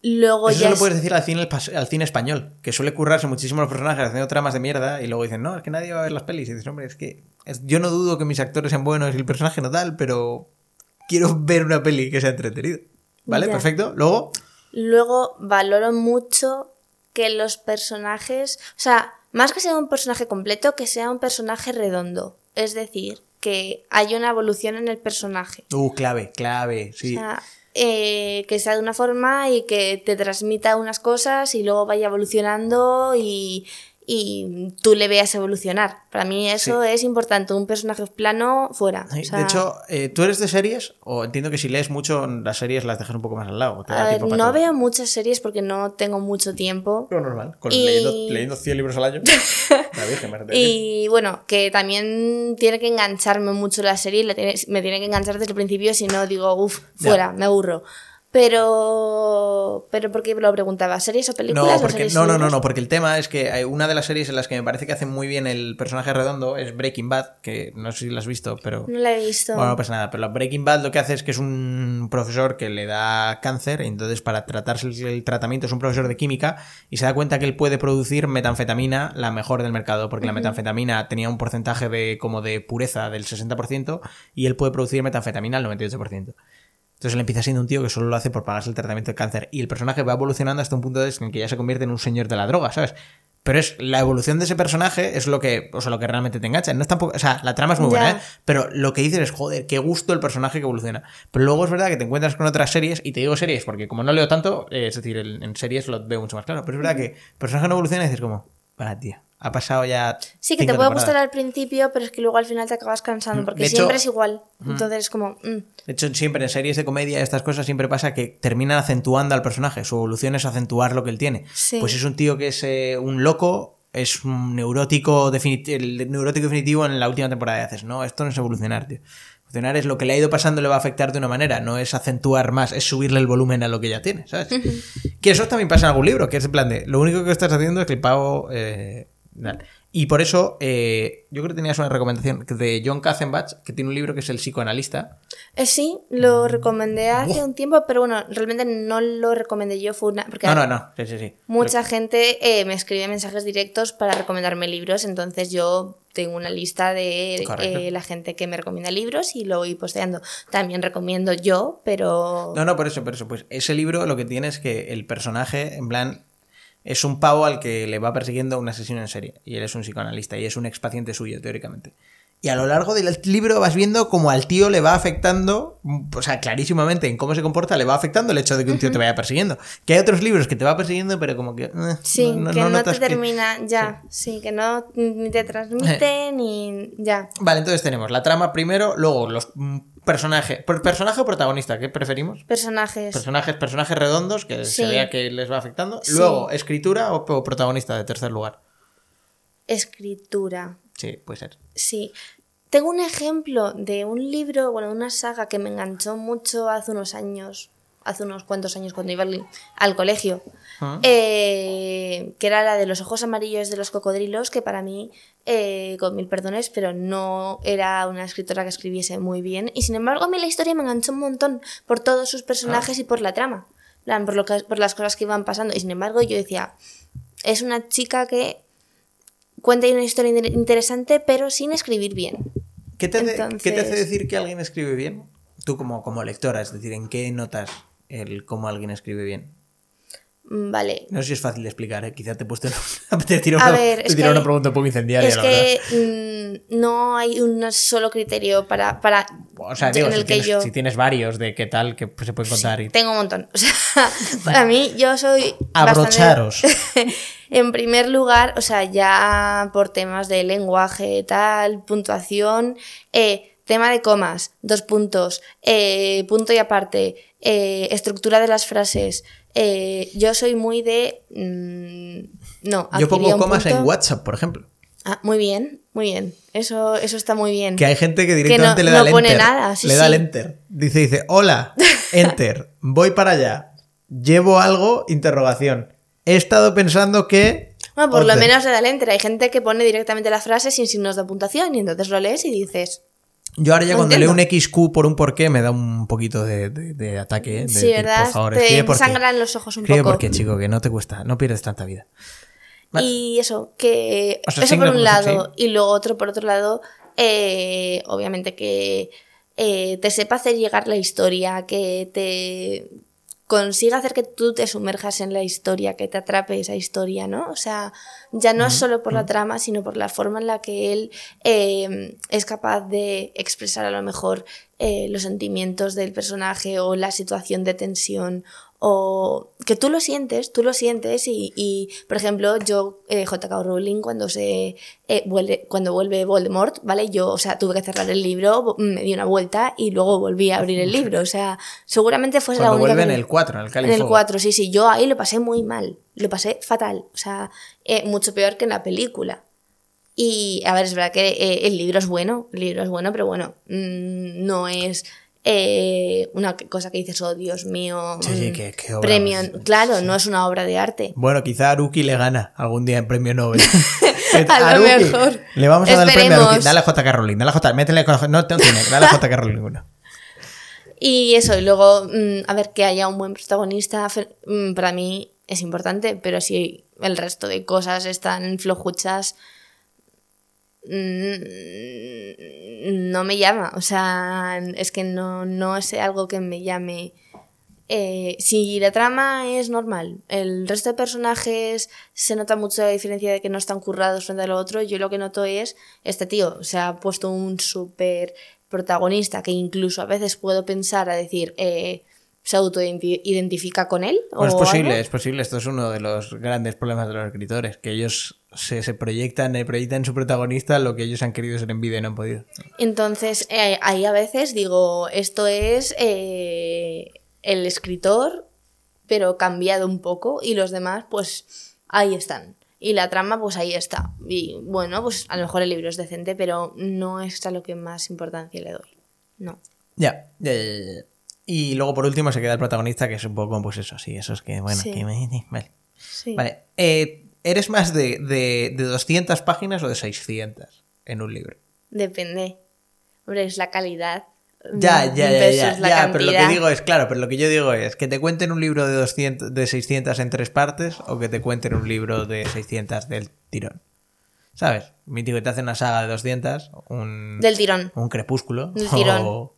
Luego Eso ya se lo es- puedes decir al cine, al cine español, que suele currarse muchísimo los personajes haciendo tramas de mierda y luego dicen, no, es que nadie va a ver las pelis. Y dices, hombre, es que es- yo no dudo que mis actores sean buenos y el personaje no tal, pero quiero [LAUGHS] ver una peli que sea entretenida. ¿Vale? Ya. Perfecto. Luego, Luego valoro mucho que los personajes, o sea, más que sea un personaje completo, que sea un personaje redondo. Es decir, que haya una evolución en el personaje. uh, clave, clave, sí. O sea, eh, que sea de una forma y que te transmita unas cosas y luego vaya evolucionando y, y tú le veas evolucionar. Para mí eso es importante. Un personaje plano fuera. Sí, O sea, de hecho, eh, ¿tú eres de series? O entiendo que si lees mucho, las series las dejas un poco más al lado. te da ver, no todo. veo muchas series porque no tengo mucho tiempo. Lo normal. Con, Y- leyendo, leyendo 100 libros al año. [LAUGHS] La Virgen, me Y bueno, que también tiene que engancharme mucho la serie, me tiene que enganchar desde el principio, si no digo, uff, Ya. fuera, me aburro. Pero, pero ¿por qué lo preguntaba? ¿Series o películas? No, o porque, series no, no, no, porque el tema es que hay una de las series en las que me parece que hace muy bien el personaje redondo es Breaking Bad, que no sé si la has visto, pero... No la he visto. Bueno, no pasa nada, pero Breaking Bad lo que hace es que es un profesor que le da cáncer, y entonces para tratarse el, el tratamiento es un profesor de química y se da cuenta que él puede producir metanfetamina, la mejor del mercado, porque la metanfetamina tenía un porcentaje de como de pureza del 60% y él puede producir metanfetamina al 98%. Entonces él empieza siendo un tío que solo lo hace por pagarse el tratamiento de cáncer y el personaje va evolucionando hasta un punto en que ya se convierte en un señor de la droga, ¿sabes? Pero es la evolución de ese personaje es lo que, o sea, lo que realmente te engancha. No es tampoco, o sea, la trama es muy buena. ¿eh? Pero lo que dices es, joder, qué gusto el personaje que evoluciona. Pero luego es verdad que te encuentras con otras series, y te digo series porque como no leo tanto, eh, es decir, en, en series lo veo mucho más claro. Pero es verdad que el personaje no evoluciona y dices como, ah, tío, ha pasado ya. Sí, que te puede temporadas". gustar al principio, pero es que luego al final te acabas cansando, Mm, porque de hecho- siempre es igual. Entonces es como... mm, De hecho, siempre en series de comedia estas cosas siempre pasa que terminan acentuando al personaje. Su evolución es acentuar lo que él tiene. Sí. Pues es un tío que es eh, un loco, es un neurótico, definit- el neurótico definitivo en la última temporada de Haces. No, esto no es evolucionar, tío. Evolucionar es lo que le ha ido pasando le va a afectar de una manera, no es acentuar más, es subirle el volumen a lo que ya tiene, ¿sabes? Que eso también pasa en algún libro, que es en plan de, lo único que estás haciendo es que el pavo... eh. Y por eso, eh, yo creo que tenías una recomendación de John Katzenbach, que tiene un libro que es El psicoanalista, Eh, sí, lo recomendé hace un tiempo, pero bueno, realmente no lo recomendé yo, fue una... Porque No, no, no. Sí, sí, sí. Mucha gente eh, me escribe mensajes directos para recomendarme libros, entonces yo tengo una lista de la gente que me recomienda libros y lo voy posteando. También recomiendo yo, pero... No, no, por eso, por eso. Pues ese libro lo que tiene es que el personaje, en plan, es un pavo al que le va persiguiendo un asesino en serie. Y él es un psicoanalista y es un expaciente suyo, teóricamente. Y a lo largo del libro vas viendo como al tío le va afectando, o sea, clarísimamente en cómo se comporta, le va afectando el hecho de que un tío te vaya persiguiendo. Que hay otros libros que te va persiguiendo, pero como que. eh, Sí, que no, te que- termina, ya, sí. que no ni te transmite ni ya. Vale, entonces tenemos la trama primero, luego los mm, personajes. ¿per- ¿Personaje o protagonista? ¿Qué preferimos? Personajes. Personajes, personajes redondos que se Sí. vea que les va afectando. Luego, escritura o, o protagonista de tercer lugar. Escritura. Sí, puede ser. Sí. Tengo un ejemplo de un libro, bueno, una saga que me enganchó mucho hace unos años, hace unos cuantos años cuando iba al, al colegio, Ah. eh, que era la de los ojos amarillos de los cocodrilos, que para mí, eh, con mil perdones, pero no era una escritora que escribiese muy bien. Y sin embargo, a mí la historia me enganchó un montón por todos sus personajes y por la trama, por, lo que, por las cosas que iban pasando. Y sin embargo, yo decía, es una chica que cuenta una historia inter- interesante, pero sin escribir bien. ¿Qué te, hace- Entonces- qué te hace decir que alguien escribe bien? Tú como, como lectora, es decir, ¿en qué notas el cómo alguien escribe bien? Mm, Vale. No sé si es fácil de explicar, ¿eh? quizá te he puesto [LAUGHS] te A una, ver, te una pregunta un poco incendiaria, Es la que mm, no hay un solo criterio para, para O sea, digo, en si el que tienes, yo si tienes varios de qué tal, que se pueden contar. y... tengo un montón. [LAUGHS] O sea, para mí yo soy Abrocharos. bastante- [LAUGHS] en primer lugar, o sea, ya por temas de lenguaje, tal, puntuación, eh, tema de comas, dos puntos, eh, punto y aparte, eh, estructura de las frases. eh, yo soy muy de mm, no. Yo pongo comas en WhatsApp, por ejemplo. Ah, muy bien, muy bien. Eso, eso está muy bien. Que hay gente que directamente no- le da no pone enter. nada, sí, le da sí. enter. Dice, dice, hola, enter, voy para allá. Llevo algo, interrogación. He estado pensando que. Bueno, por lo menos le da el enter. Hay gente que pone directamente la frase sin signos de puntuación y entonces lo lees y dices, Yo ahora ya cuando leo un. XQ por un porqué me da un poquito de, de- de ataque. De sí, ¿verdad? Por favor, Te sangran los ojos un poco. por qué, chico, que no te cuesta, no pierdes tanta vida. Vale. Y eso, que O sea, eso por un lado. Y luego otro por otro lado, eh, obviamente que eh, te sepa hacer llegar la historia, que te consiga hacer que tú te sumerjas en la historia, que te atrape esa historia, ¿no? O sea, ya no es solo por la trama, sino por la forma en la que él eh, es capaz de expresar a lo mejor eh, los sentimientos del personaje o la situación de tensión o que tú lo sientes, tú lo sientes y, y, por ejemplo, yo, eh, J.K. Rowling, cuando se eh, vuelve, cuando vuelve Voldemort, ¿vale? Yo, o sea, tuve que cerrar el libro, me di una vuelta y luego volví a abrir el libro, o sea, seguramente Cuando la única vuelve en el 4, en el Cáliz en el Fuego. 4, sí, sí, yo ahí lo pasé muy mal, lo pasé fatal, o sea, eh, mucho peor que en la película. Y, a ver, es verdad que eh, el libro es bueno, el libro es bueno, pero bueno, mm, no es eh, una cosa que dices, oh Dios mío, Sí, sí, mm, qué- qué obra premio, claro, no es una obra de arte. Bueno, quizá Aruki le gana algún día en premio Nobel. [LAUGHS] A lo Aruki, mejor. Le vamos a dar el premio a Aruki. Dale a J.K. Rowling, dale a J. Métele con... No, no tiene, dale a J.K. Rowling uno. [LAUGHS] Y eso, y luego, mm, a ver, que haya un buen protagonista, mm, para mí es importante, pero si el resto de cosas están flojuchas, no me llama. O sea, es que no, no es algo que me llame. Eh, si la trama es normal, el resto de personajes se nota mucho la diferencia de que no están currados frente al otro. Yo lo que noto es este tío, se ha puesto un súper protagonista que incluso a veces puedo pensar a decir, eh, ¿se autoidentifica con él? Pues es o posible, algo? es posible. Esto es uno de los grandes problemas de los escritores, que ellos se, se proyectan, eh, proyectan en su protagonista lo que ellos han querido ser en vida y no han podido. Entonces, eh, ahí a veces digo, esto es eh, el escritor, pero cambiado un poco, y los demás, pues ahí están. Y la trama, pues ahí está. Y bueno, pues a lo mejor el libro es decente, pero no es a lo que más importancia le doy. No. Ya, ya, ya, ya, ya. Y luego por último se queda el protagonista, que es un poco, pues eso, sí, eso es que, bueno, Sí. que me- [LAUGHS] Vale. Sí. Vale. eh, ¿Eres más de, de, de 200 páginas o de 600 en un libro? Depende. Hombre, es la calidad. Ya, ya, ya, ya, ya, pero lo que digo es, claro, pero lo que yo digo es que te cuenten un libro de 200, de 600 en tres partes o que te cuenten un libro de 600 del tirón. ¿Sabes? Mítico que te hace una saga de 200, un, Del tirón. un crepúsculo. Del tirón. O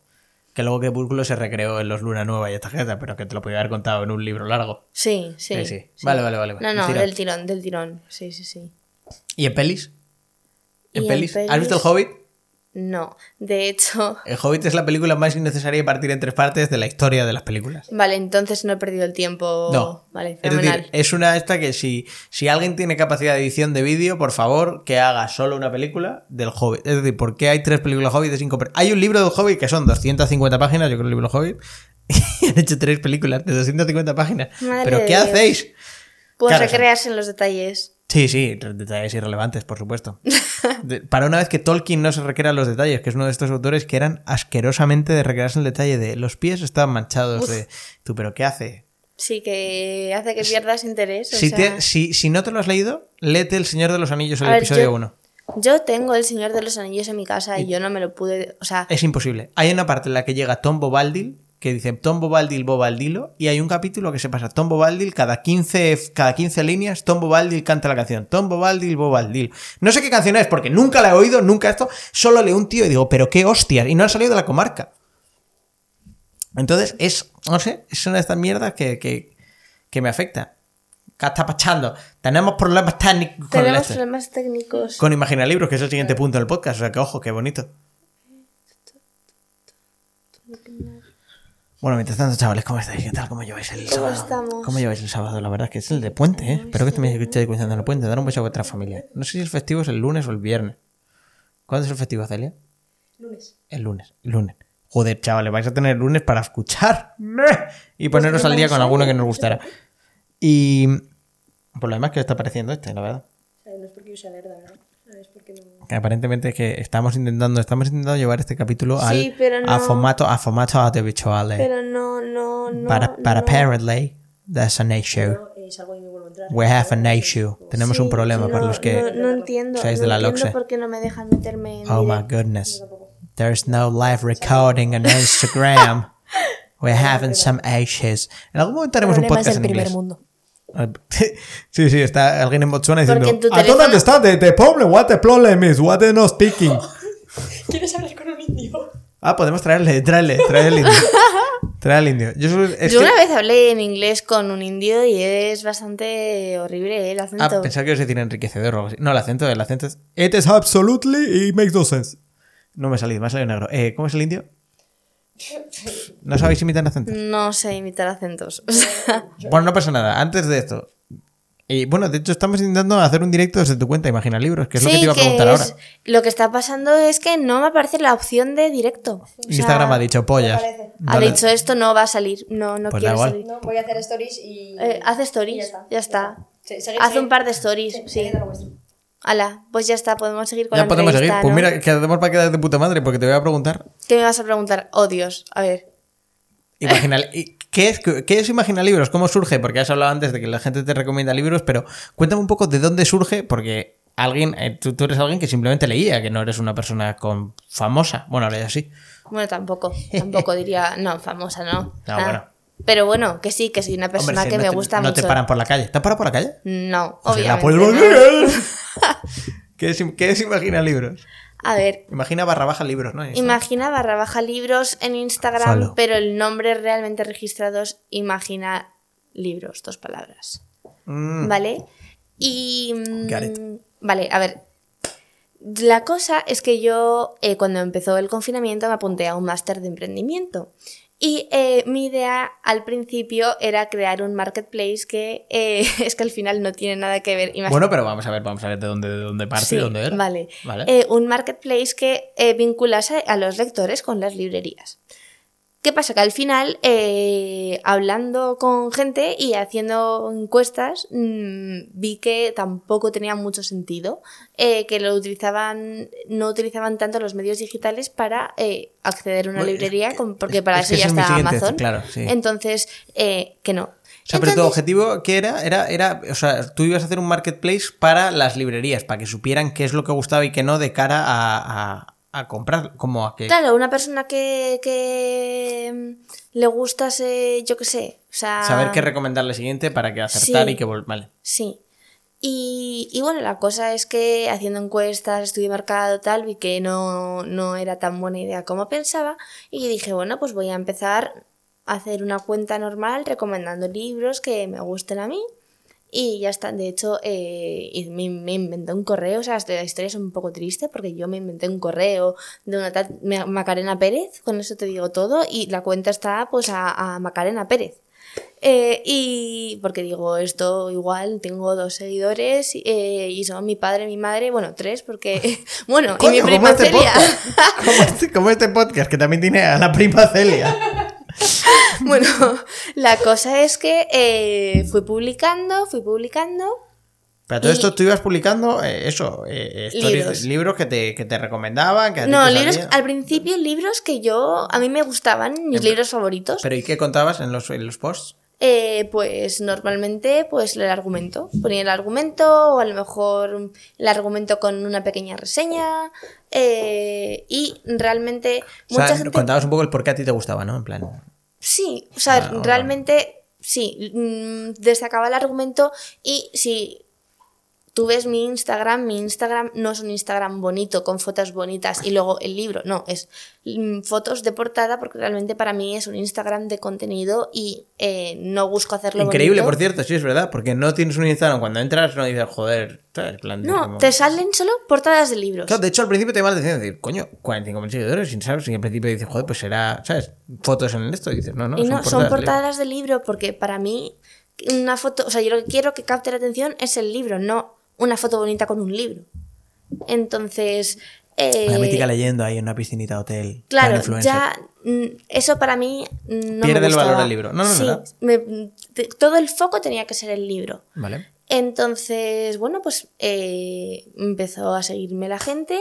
que luego crepúsculo se recreó en los Luna Nueva y esta gente, pero que te lo podía haber contado en un libro largo. Sí, sí. Sí, sí. Vale, vale, vale. No, no, tirón. del tirón, del tirón. Sí, sí, sí. ¿Y en pelis? ¿En, Y en pelis? ¿Has visto El Hobbit? No. De hecho, [LAUGHS] El Hobbit es la película más innecesaria de partir en tres partes de la historia de las películas. vale, entonces no he perdido el tiempo. No. Vale, es fenomenal. decir, es una esta que si, si alguien tiene capacidad de edición de vídeo, por favor, que haga solo una película del Hobbit. Es decir, ¿por qué hay tres películas Hobbit de cinco Hay un libro del Hobbit que son 250 páginas, yo creo el libro Hobbit, [LAUGHS] y han hecho tres películas de 250 páginas. Madre ¿Pero qué Dios. hacéis? Pues Claro, recrearse en los detalles. Sí, sí, detalles irrelevantes, por supuesto. De- para una vez que Tolkien no se recrea los detalles, que es uno de estos autores que eran asquerosamente de recrearse en el detalle de los pies estaban manchados de... Tú, pero ¿qué hace? Sí, que hace que pierdas interés. o Si, sea, te- si, si no te lo has leído, léete El Señor de los Anillos, el A ver, episodio yo- 1. Yo tengo El Señor de los Anillos en mi casa y yo no me lo pude. O sea, Es imposible. Hay una parte en la que llega Tom Bobaldil, que dice Tom Bobaldil Bobaldilo, y hay un capítulo que se pasa Tom Bobaldil, cada 15, cada 15 líneas, Tom Bobaldil canta la canción. Tom Bobaldil Bobaldil. No sé qué canción es, porque nunca la he oído, nunca esto. Solo leo un tío y digo, pero qué hostias, y no han salido de la comarca. Entonces, es, no sé, es una de estas mierdas que, que, que me afecta. ¿Qué está pasando? Tenemos problemas técnicos Tenemos este. problemas técnicos. Con Imagina Libros, que es el siguiente punto del podcast. O sea que ojo, qué bonito. Bueno, mientras tanto, chavales, ¿cómo estáis? ¿Qué tal? ¿Cómo lleváis el ¿Cómo sábado? estamos? ¿Cómo lleváis el sábado? La verdad es que es el de puente, ¿eh? Espero que me estéis cuidando en el puente. Dar un beso a vuestra familia. No sé si el festivo es el lunes o el viernes. ¿Cuándo es el festivo, Celia? Lunes. El lunes. El lunes. Joder, chavales, vais a tener lunes para escuchar y poneros al día con alguno que nos gustará. Y por lo demás, ¿qué os está pareciendo este, la verdad? O sea, no es porque yo sea lerda, ¿verdad? Es porque no... Que aparentemente es que estamos intentando, estamos intentando llevar este capítulo al, Sí, pero no- a formato, a formato audiovisual. eh. Pero no, no, no. para, para no. apparently, that's an issue. Me vuelvo a entrar. We have an issue. Tenemos un Sí, problema no, para los que... No, entiendo. seáis no de la entiendo LOXE. por qué no me dejan meterme en. Oh my goodness. There's no live recording on Instagram. [LAUGHS] We're having some issues. En algún momento haremos un podcast en inglés. mundo. Sí, sí, está alguien en Botswana diciendo en tu I don't teléfono- understand the, the problem, what the problem is, what they not speaking. [LAUGHS] ¿Quieres hablar con un indio? Ah, podemos traerle, traerle, traer el indio. Traer al indio. Yo, solo- es Yo que- una vez hablé en inglés con un indio y es bastante horrible ¿eh? el acento. Ah, pensaba que os decir enriquecedor o algo así. No, el acento, el acento es... It is absolutely, it makes no sense. No me ha salido, me ha salido negro. Eh, ¿Cómo es el indio? [LAUGHS] ¿No sabéis imitar acentos? No sé imitar acentos. [LAUGHS] O sea, Bueno, no pasa nada. Antes de esto... Y bueno, de hecho estamos intentando hacer un directo desde tu cuenta, Imagina Libros, que es lo que te iba a que preguntar es- ahora. Lo que está pasando es que no me aparece la opción de directo. O sea, Instagram ha dicho pollas. ha dicho esto no va a salir. No, no Pues igual. salir. No, voy a hacer stories y... Eh, haz y stories, ya está. Sí, seguid- Haz un par de stories, sí, sí. pues ya está, podemos seguir con Ya la podemos seguir. Pues mira, quedamos para quedar de puta madre, porque te voy a preguntar. ¿Qué me vas a preguntar? Oh, Dios. A ver. Imagina, ¿y ¿qué, es, ¿Qué es Imagina Libros? ¿Cómo surge? Porque has hablado antes de que la gente te recomienda libros, pero cuéntame un poco de dónde surge, porque alguien, eh, tú, tú eres alguien que simplemente leía, que no eres una persona con famosa. Bueno, ahora ya sí. Bueno, tampoco. Tampoco diría. No, famosa, no. Ah, bueno. Pero bueno, que sí, que soy una persona Hombre, si que no me te- gusta No mucho. te paran por la calle. ¿Te han parado por la calle? No, O sea, la obviamente. no. [LAUGHS] ¿Qué es, ¿Qué es Imagina Libros? A ver, Imagina barra baja libros, ¿no? Imagina barra baja libros en Instagram, Follow. pero el nombre realmente registrado es Imagina libros, dos palabras. Mm, ¿Vale? Y. mm, Got it. Vale, a ver. La cosa es que yo, eh, cuando empezó el confinamiento, me apunté a un máster de emprendimiento. Y eh, mi idea al principio era crear un marketplace que eh, [LAUGHS] es que al final no tiene nada que ver. Imagina- Bueno, pero vamos a ver, vamos a ver de dónde, de dónde parte, Sí, de dónde era. Vale. Vale. Eh, un marketplace que eh, vinculase a los lectores con las librerías. ¿Qué pasa? Que al final, eh, hablando con gente y haciendo encuestas, mm, vi que tampoco tenía mucho sentido, eh, que lo utilizaban, no utilizaban tanto los medios digitales para eh, acceder a una Bueno, librería, es que- con- porque es para eso ya es está siguiente, Amazon. claro, sí. Entonces, que no. O sea, pero tu objetivo, ¿qué era? Era, era, o sea, tú ibas a hacer un marketplace para las librerías, para que supieran qué es lo que gustaba y qué no de cara a, a, a comprar, como a que... Claro, una persona que, que mm, le gustase, yo qué sé, o sea... Saber qué recomendarle siguiente para que acertar Sí. y que Vale. Sí. Y, y bueno, la cosa es que haciendo encuestas, estudio mercado, tal, vi que no, no era tan buena idea como pensaba. Y dije, bueno, pues voy a empezar a hacer una cuenta normal recomendando libros que me gusten a mí. Y ya está. De hecho, eh, y me, me inventé un correo. O sea, la historia es un poco triste porque yo me inventé un correo de una tal Ma- Macarena Pérez. Con eso te digo todo. Y la cuenta está pues a, a Macarena Pérez. Eh, y porque digo, esto igual tengo dos seguidores eh, y son mi padre, mi madre, bueno, tres, porque. [LAUGHS] Bueno, y mi como prima este Celia. podcast. como, este, como este podcast, que también tiene a la prima Celia. [LAUGHS] [LAUGHS] bueno, la cosa es que eh, fui publicando, fui publicando. Pero todo Y- esto tú ibas publicando eh, eso, eh, stories- Libros. libros que te, que te recomendaban, que No, te libros, al principio libros que yo, a mí me gustaban, mis En- libros favoritos. Pero ¿y qué contabas en los, en los posts? Eh, pues normalmente pues el argumento. Ponía el argumento o a lo mejor el argumento con una pequeña reseña. eh, y realmente O sea, gente... contabas un poco el por qué a ti te gustaba, ¿no? En plan... Sí, o sea, Ah, realmente sí, mm, destacaba el argumento y si tú ves mi Instagram, mi Instagram no es un Instagram bonito con fotos bonitas y luego el libro, no, es mm, fotos de portada porque realmente para mí es un Instagram de contenido y eh, no busco hacerlo Increíble, bonito. por cierto, sí, es verdad, porque no tienes un Instagram cuando entras, no dices, joder. En plan de No, como- te salen solo portadas de libros. Claro, de hecho al principio te llama la atención decir, coño, 45.000 seguidores, sin sabes, y al principio dices, joder, pues será, ¿sabes? Fotos en esto, y dices, no, no, y no, son de portadas de libro porque para mí una foto, o sea, yo lo que quiero que capte la atención es el libro, no una foto bonita con un libro. Entonces, eh, La mítica leyenda ahí en una piscinita de hotel. Claro, ya mm, eso para mí no Pierde me el valor del libro. No, no, sí, ¿verdad? me- todo el foco tenía que ser el libro. Vale. Entonces, bueno, pues eh, empezó a seguirme la gente.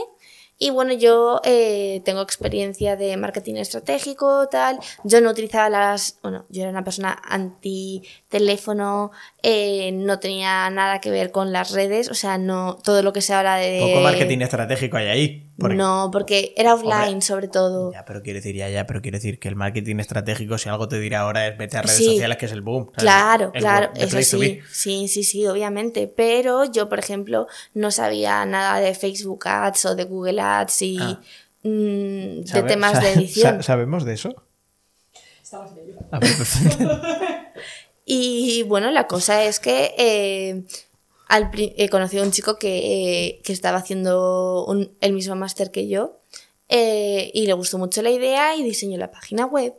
Y bueno, yo eh, tengo experiencia de marketing estratégico, tal. Yo no utilizaba las. Bueno, yo era una persona anti-teléfono, eh, no tenía nada que ver con las redes, o sea, no. Todo lo que se habla de. Poco marketing estratégico hay ahí. porque- No, porque era offline Hombre. sobre todo. Ya, pero quiero decir, ya, ya, pero quiero decir que el marketing estratégico, si algo te dirá ahora es vete a redes Sí. sociales, que es el boom. ¿sabes? Claro, El claro, boom, eso sí, sí, sí, sí, obviamente. Pero yo, por ejemplo, no sabía nada de Facebook Ads o de Google Ads y Ah. mm, de ¿Sabe- temas sa- de edición. sa- ¿Sabemos de eso? Estamos en ello. A ver, perfecto. [LAUGHS] Y bueno, la cosa es que eh, al conocido a un chico que, eh, que estaba haciendo un- el mismo máster que yo eh, y le gustó mucho la idea y diseñó la página web.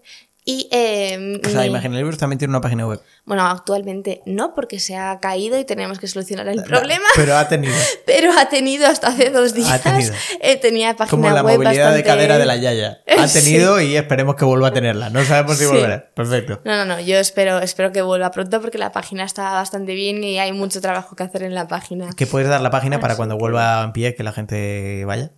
Y, eh, o sea, me- Imagina Libros también tiene una página web. Bueno, actualmente no, porque se ha caído y tenemos que solucionar el problema. Pero ha tenido. [LAUGHS] Pero ha tenido hasta hace dos días. Ha tenido. eh, tenía página Como la web movilidad de cadera de la Yaya. Ha [LAUGHS] Sí. tenido y esperemos que vuelva a tenerla. No sabemos si Sí. volverá. Perfecto. No, no, no. Yo espero, espero que vuelva pronto porque la página está bastante bien y hay mucho trabajo que hacer en la página. ¿Qué puedes dar la página para cuando vuelva en pie que la gente vaya?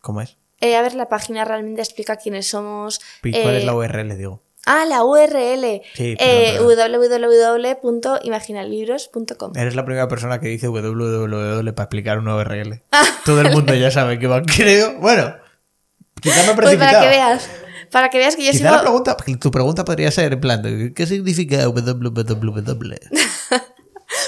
¿Cómo es? Eh, a ver, la página realmente explica quiénes somos. ¿Y ¿Cuál es eh, la URL, digo? Ah, la URL. Sí, eh, www.imaginalibros.com. Eres la primera persona que dice www para explicar una URL. Todo el mundo ya sabe que va, [LAUGHS] creo. Bueno, quizá me he Pues para que veas. Para que veas que yo Quizá sigo. la pregunta, tu pregunta podría ser en plan, ¿qué significa www? [LAUGHS]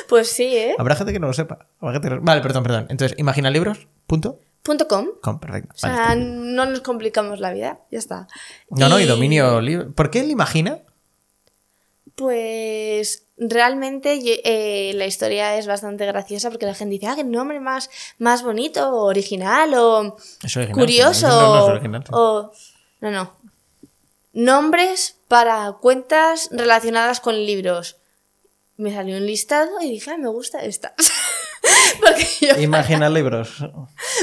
Pues sí, ¿eh? Habrá gente que no lo sepa. Vale, perdón, perdón. Entonces, imaginalibros. Punto. Punto .com. Com, perfecto. O sea, no nos complicamos la vida. Ya está. no, no, y dominio libre. ¿Por qué él imagina? Pues realmente eh, la historia es bastante graciosa porque la gente dice, ah, qué nombre más, más bonito, o original, o Es original, curioso. No, no es original. sí. o- no, no. Nombres para cuentas relacionadas con libros. Me salió un listado y dije, ah, me gusta esta. [LAUGHS] [LAUGHS] yo, Imaginalibros.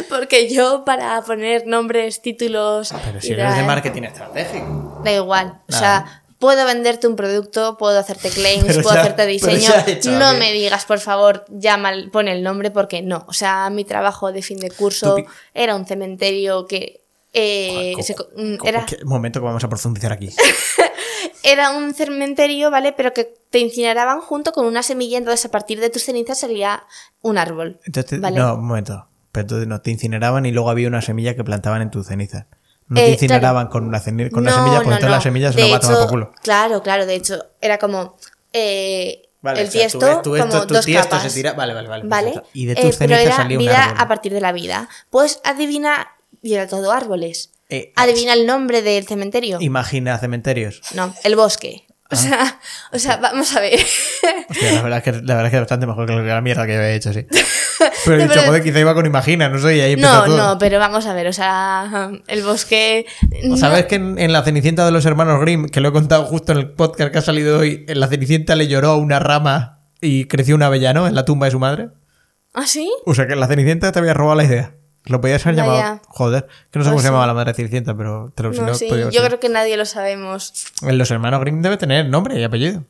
porque yo para poner nombres, títulos... Pero si eres de marketing estratégico. Da igual. O sea, puedo venderte un producto, puedo hacerte claims, Pero puedo ya- hacerte diseño. hecho, no me digas, por favor, llama, pon el nombre porque no. O sea, mi trabajo de fin de curso era un cementerio que. Eh, se co- co- mm, co- era, ¿qué momento que vamos a profundizar aquí. [LAUGHS] era un cementerio, ¿vale? Pero que te incineraban junto con una semilla, entonces a partir de tus cenizas salía un árbol. Entonces, ¿vale? no, un momento. Pero entonces no, te incineraban y luego había una semilla que plantaban en tus cenizas. No Eh, te incineraban con una, con una No, semilla, porque no, entonces no. la semilla se De lo va a tomar por culo. Claro, claro, de hecho, era como. eh, Vale, el o sea, tiesto, tú tú como dos capas. se tira- vale, vale, vale, ¿Vale? Y de Eh, tus pero cenizas era salía un vida árbol. a partir de la vida. Pues adivina, y era todo árboles. Eh, Adivina el nombre del cementerio. Imagina cementerios. No, el bosque. Ah. O sea, o sea, vamos a ver. Hostia, la verdad, es que, la verdad es que es bastante mejor que la mierda que yo había hecho, sí. [LAUGHS] Pero he pero- joder, quizá iba con Imagina, no sé, y ahí No, todo. no, pero vamos a ver, o sea, el bosque. no- ¿Sabes que en, en la Cenicienta de los hermanos Grimm, que lo he contado justo en el podcast que ha salido hoy, en la Cenicienta le lloró una rama y creció un avellano en la tumba de su madre? ¿Ah, sí? O sea que la Cenicienta te había robado la idea. Lo podías haber Vaya. llamado. Joder, que no sé cómo se llamaba la madre Cenicienta, pero te lo No, sí, yo ser. creo que nadie lo sabemos. Los hermanos Grimm debe tener nombre y apellido.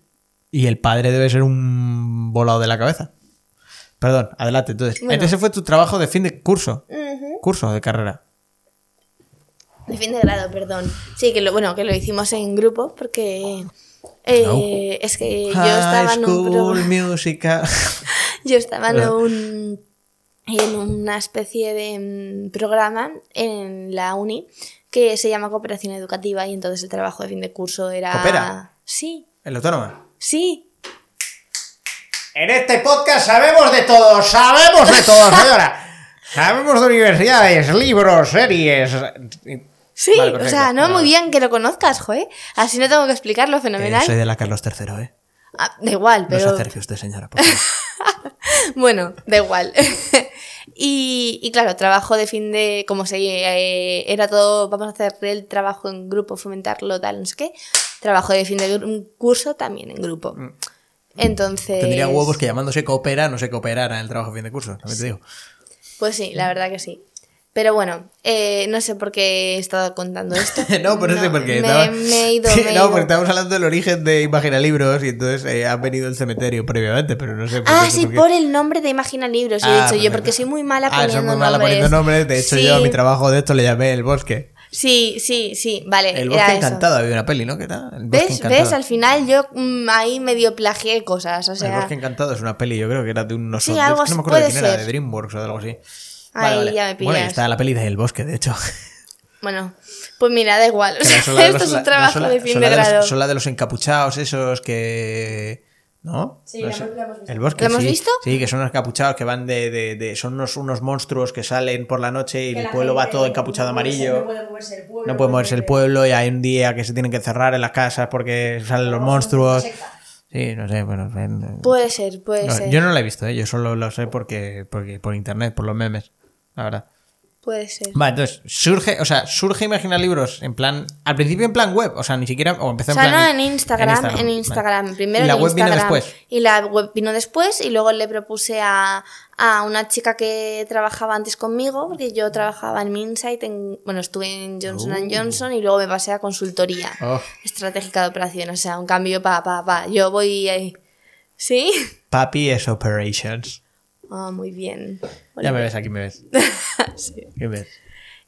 Y el padre debe ser un volado de la cabeza. Perdón, adelante. Entonces, Bueno. ese fue tu trabajo de fin de curso. Curso de carrera. De fin de grado, perdón. Sí, que lo, bueno, que lo hicimos en grupo porque eh, es que yo estaba en un pro- Musical. [LAUGHS] yo estaba en un en una especie de mm, programa en la uni que se llama cooperación educativa y entonces el trabajo de fin de curso era ¿Coopera? Sí, ¿El autónoma? sí. En este podcast sabemos de todo, sabemos de todo, [LAUGHS] señora. Sabemos de universidades, libros, series. Sí, Vale, o sea, no, muy bien que lo conozcas, joe. Así no tengo que explicarlo, Eh, fenomenal. soy de la Carlos III, ¿eh? Ah, da igual, No se pero... acerque usted, señora, por favor. [LAUGHS] Bueno, da igual. [LAUGHS] y, y claro, trabajo de fin de. Como se eh, era todo, vamos a hacer el trabajo en grupo, fomentarlo, tal, no sé qué. Trabajo de fin de gru- curso también en grupo. Entonces. Mm. Tendría huevos que llamándose coopera no se cooperara en el trabajo de fin de curso, también te digo. Pues sí, la verdad que sí. Pero bueno, eh, no sé por qué he estado contando esto. [LAUGHS] no, pero sí, porque me, estaba- me he ido. [LAUGHS] Sí, me no, porque estamos hablando del origen de Imagina Libros y entonces eh, ha venido el cementerio previamente, pero no sé por Ah, qué- sí, por por el nombre de Imagina Libros. He Ah, dicho yo, perfecto. porque soy muy mala Ah, poniendo muy mala nombres. poniendo nombres. De hecho, Sí. yo a mi trabajo de esto le llamé El Bosque. Sí, sí, sí, vale. El era Bosque eso. Encantado, había una peli, ¿no? ¿Qué era? El Bosque ¿Ves? Encantado. ¿Ves? Al final yo mm, ahí medio plagié cosas, o El sea... Bosque Encantado es una peli, yo creo que era de unos Sí, de- algo no me acuerdo de quién era, ser. de DreamWorks o de algo así. Ahí ya me Bueno, y pillas. está la peli de El Bosque, de hecho. [LAUGHS] Bueno, pues mira, da igual. o [LAUGHS] sea, esto los- es un trabajo la- de fin son de los- grado. Son la de los encapuchados esos que... ¿No? Sí, No la hemos- la hemos visto. El bosque, ¿La hemos sí. visto? Sí, que son unos encapuchados que van de... de- de- son unos, unos monstruos que salen por la noche y Que el pueblo va todo encapuchado no amarillo. No puede moverse el pueblo. No puede moverse el pueblo y hay un día que se tienen que cerrar en las casas porque salen los monstruos. Sí, no sé, bueno... en- Puede ser, puede no, ser. yo no la he visto, ¿eh? yo solo lo sé porque, porque por internet, por los memes, la verdad. Puede ser. Vale, entonces, surge, o sea, surge Imagina Libros en plan, al principio en plan web, o sea, ni siquiera, o empezó O en sea, plan... no, en Instagram, en Instagram. vale. Primero y la en web vino después. Y la web vino después y luego le propuse a, a una chica que trabajaba antes conmigo, porque yo trabajaba en Minsight, en, bueno, estuve en Johnson Uh. Johnson y luego me pasé a consultoría Oh. estratégica de operación. O sea, un cambio pa, pa, pa. Yo voy ahí. ¿Sí? Papi es Operations. Ah, muy bien. Ya me ves, aquí me ves. [LAUGHS] Sí. ¿Qué ves?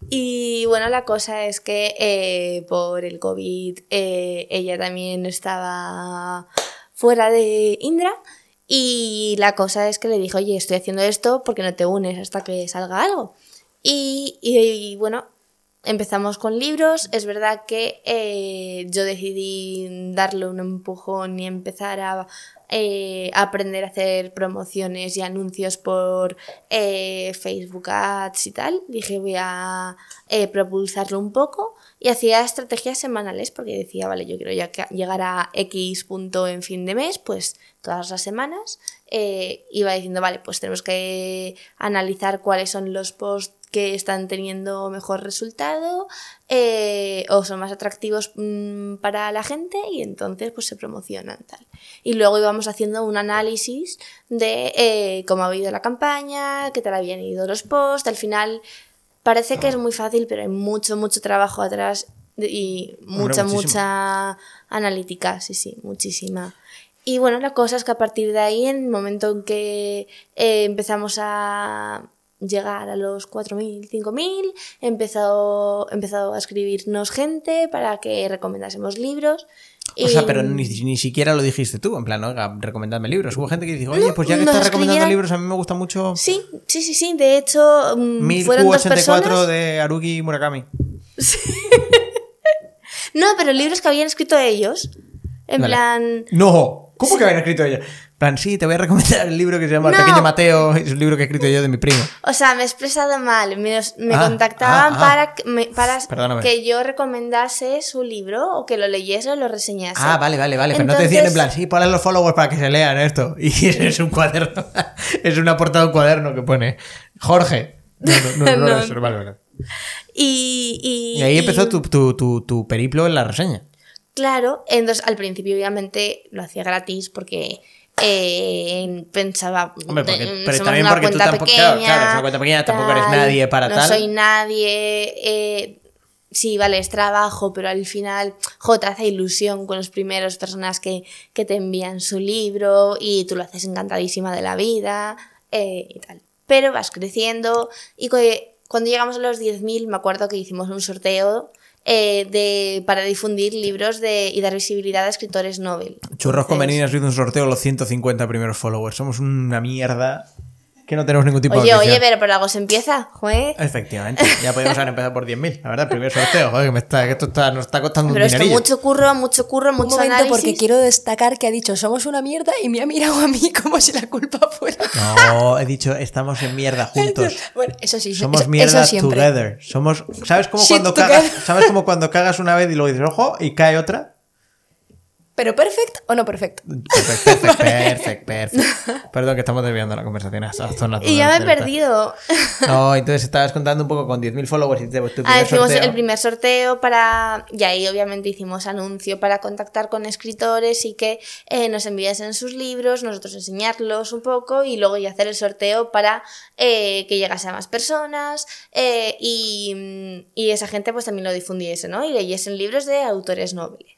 Y bueno, la cosa es que eh, por el COVID eh, ella también estaba fuera de Indra y la cosa es que le dijo, oye, estoy haciendo esto porque no te unes hasta que salga algo. Y, y- y, bueno, empezamos con libros. Es verdad que eh, yo decidí darle un empujón y empezar a eh, aprender a hacer promociones y anuncios por eh, Facebook Ads y tal. Dije, voy a eh, propulsarlo un poco y hacía estrategias semanales porque decía, vale, yo quiero llegar a X punto en fin de mes, pues todas las semanas eh, iba diciendo, vale, pues tenemos que analizar cuáles son los posts que están teniendo mejor resultado eh, o son más atractivos mm, para la gente y entonces pues se promocionan tal. Y luego íbamos haciendo un análisis de eh, cómo ha ido la campaña, qué tal habían ido los posts, al final parece que es muy fácil pero hay mucho, mucho trabajo atrás y mucha, mucha analítica, sí, sí, muchísima. Y bueno, la cosa es que a partir de ahí, en el momento en que eh, empezamos a llegar a los 4.000, 5.000, he empezado, he empezado a escribirnos gente para que recomendásemos libros. O sea, pero ni, ni siquiera lo dijiste tú, en plan, oiga, recomendadme libros. Hubo gente que dijo, oye, pues ya que estás recomendando libros, a mí me gusta mucho Sí, sí, sí, sí. De hecho, mm, fueron dos 1084 personas. de Haruki Murakami. [LAUGHS] No, pero libros que habían escrito ellos. En plan. No, ¿cómo que habían escrito ellos? En plan, sí, te voy a recomendar el libro que se llama El No. Pequeño Mateo, es un libro que he escrito yo de mi primo. O sea, me he expresado mal. Me, me Ah, contactaban ah, ah. para, que, me- para Perdóname. que yo recomendase su libro o que lo leyese o lo reseñase. Ah, vale, vale, vale. Pero no te decían en plan, sí, ponle los followers para que se lean esto. [LAUGHS] Y es un cuaderno. [LAUGHS] es una portada de un cuaderno que pone Jorge. No, no, no, no, [LAUGHS] No. eso, vale, vale. Y, y, Y ahí y- empezó tu, tu, tu, tu periplo en la reseña. Claro, entonces al principio obviamente lo hacía gratis porque eh, pensaba. Hombre, porque- "Mm, pero somos también una porque tú tampoco- pequeña, claro, claro, es una cuenta pequeña, tampoco eres nadie para no tal". soy nadie. eh, sí, vale, es trabajo, pero al final, jo, te hace ilusión con los primeros personas que, que te envían su libro y tú lo haces encantadísima de la vida eh, y tal. Pero vas creciendo y cu- cuando llegamos a los 10.000 me acuerdo que hicimos un sorteo eh, de, para difundir libros de, y dar visibilidad a escritores Nobel. Churros con Entonces- Meninas hizo un sorteo los 150 primeros followers. Somos una mierda. Que no tenemos ningún tipo Oye, de oye, audición. pero por algo se empieza, joder. Efectivamente, ya podríamos haber empezado por 10.000. La verdad, primer sorteo, joder, que, me está, que esto está, nos está costando Pero un esto dinerillo. mucho curro, mucho curro, Un mucho momento, análisis. porque quiero destacar que ha dicho somos una mierda y me ha mirado a mí [LAUGHS] como si la culpa fuera. No, he dicho, estamos en mierda [LAUGHS] juntos. Bueno, eso sí, Somos eso, mierda eso together. Somos, ¿sabes cómo cuando cagas, ¿sabes como cuando cagas una vez y luego dices, ojo, y cae otra? ¿Pero perfect o no perfect? Perfecto, perfecto, perfecto, [LAUGHS] perfecto. [LAUGHS] Perdón que estamos desviando la conversación a esa zona. Y ya me he perdido. [LAUGHS] No, entonces estabas contando un poco con 10.000 followers y te, tu primer Ah, hicimos sorteo. el primer sorteo para. Y ahí obviamente hicimos anuncio para contactar con escritores y que eh, nos enviasen sus libros, nosotros enseñarlos un poco y luego ya hacer el sorteo para eh, que llegase a más personas eh, y, y esa gente pues también lo difundiese, ¿no? Y leyesen libros de autores nobles.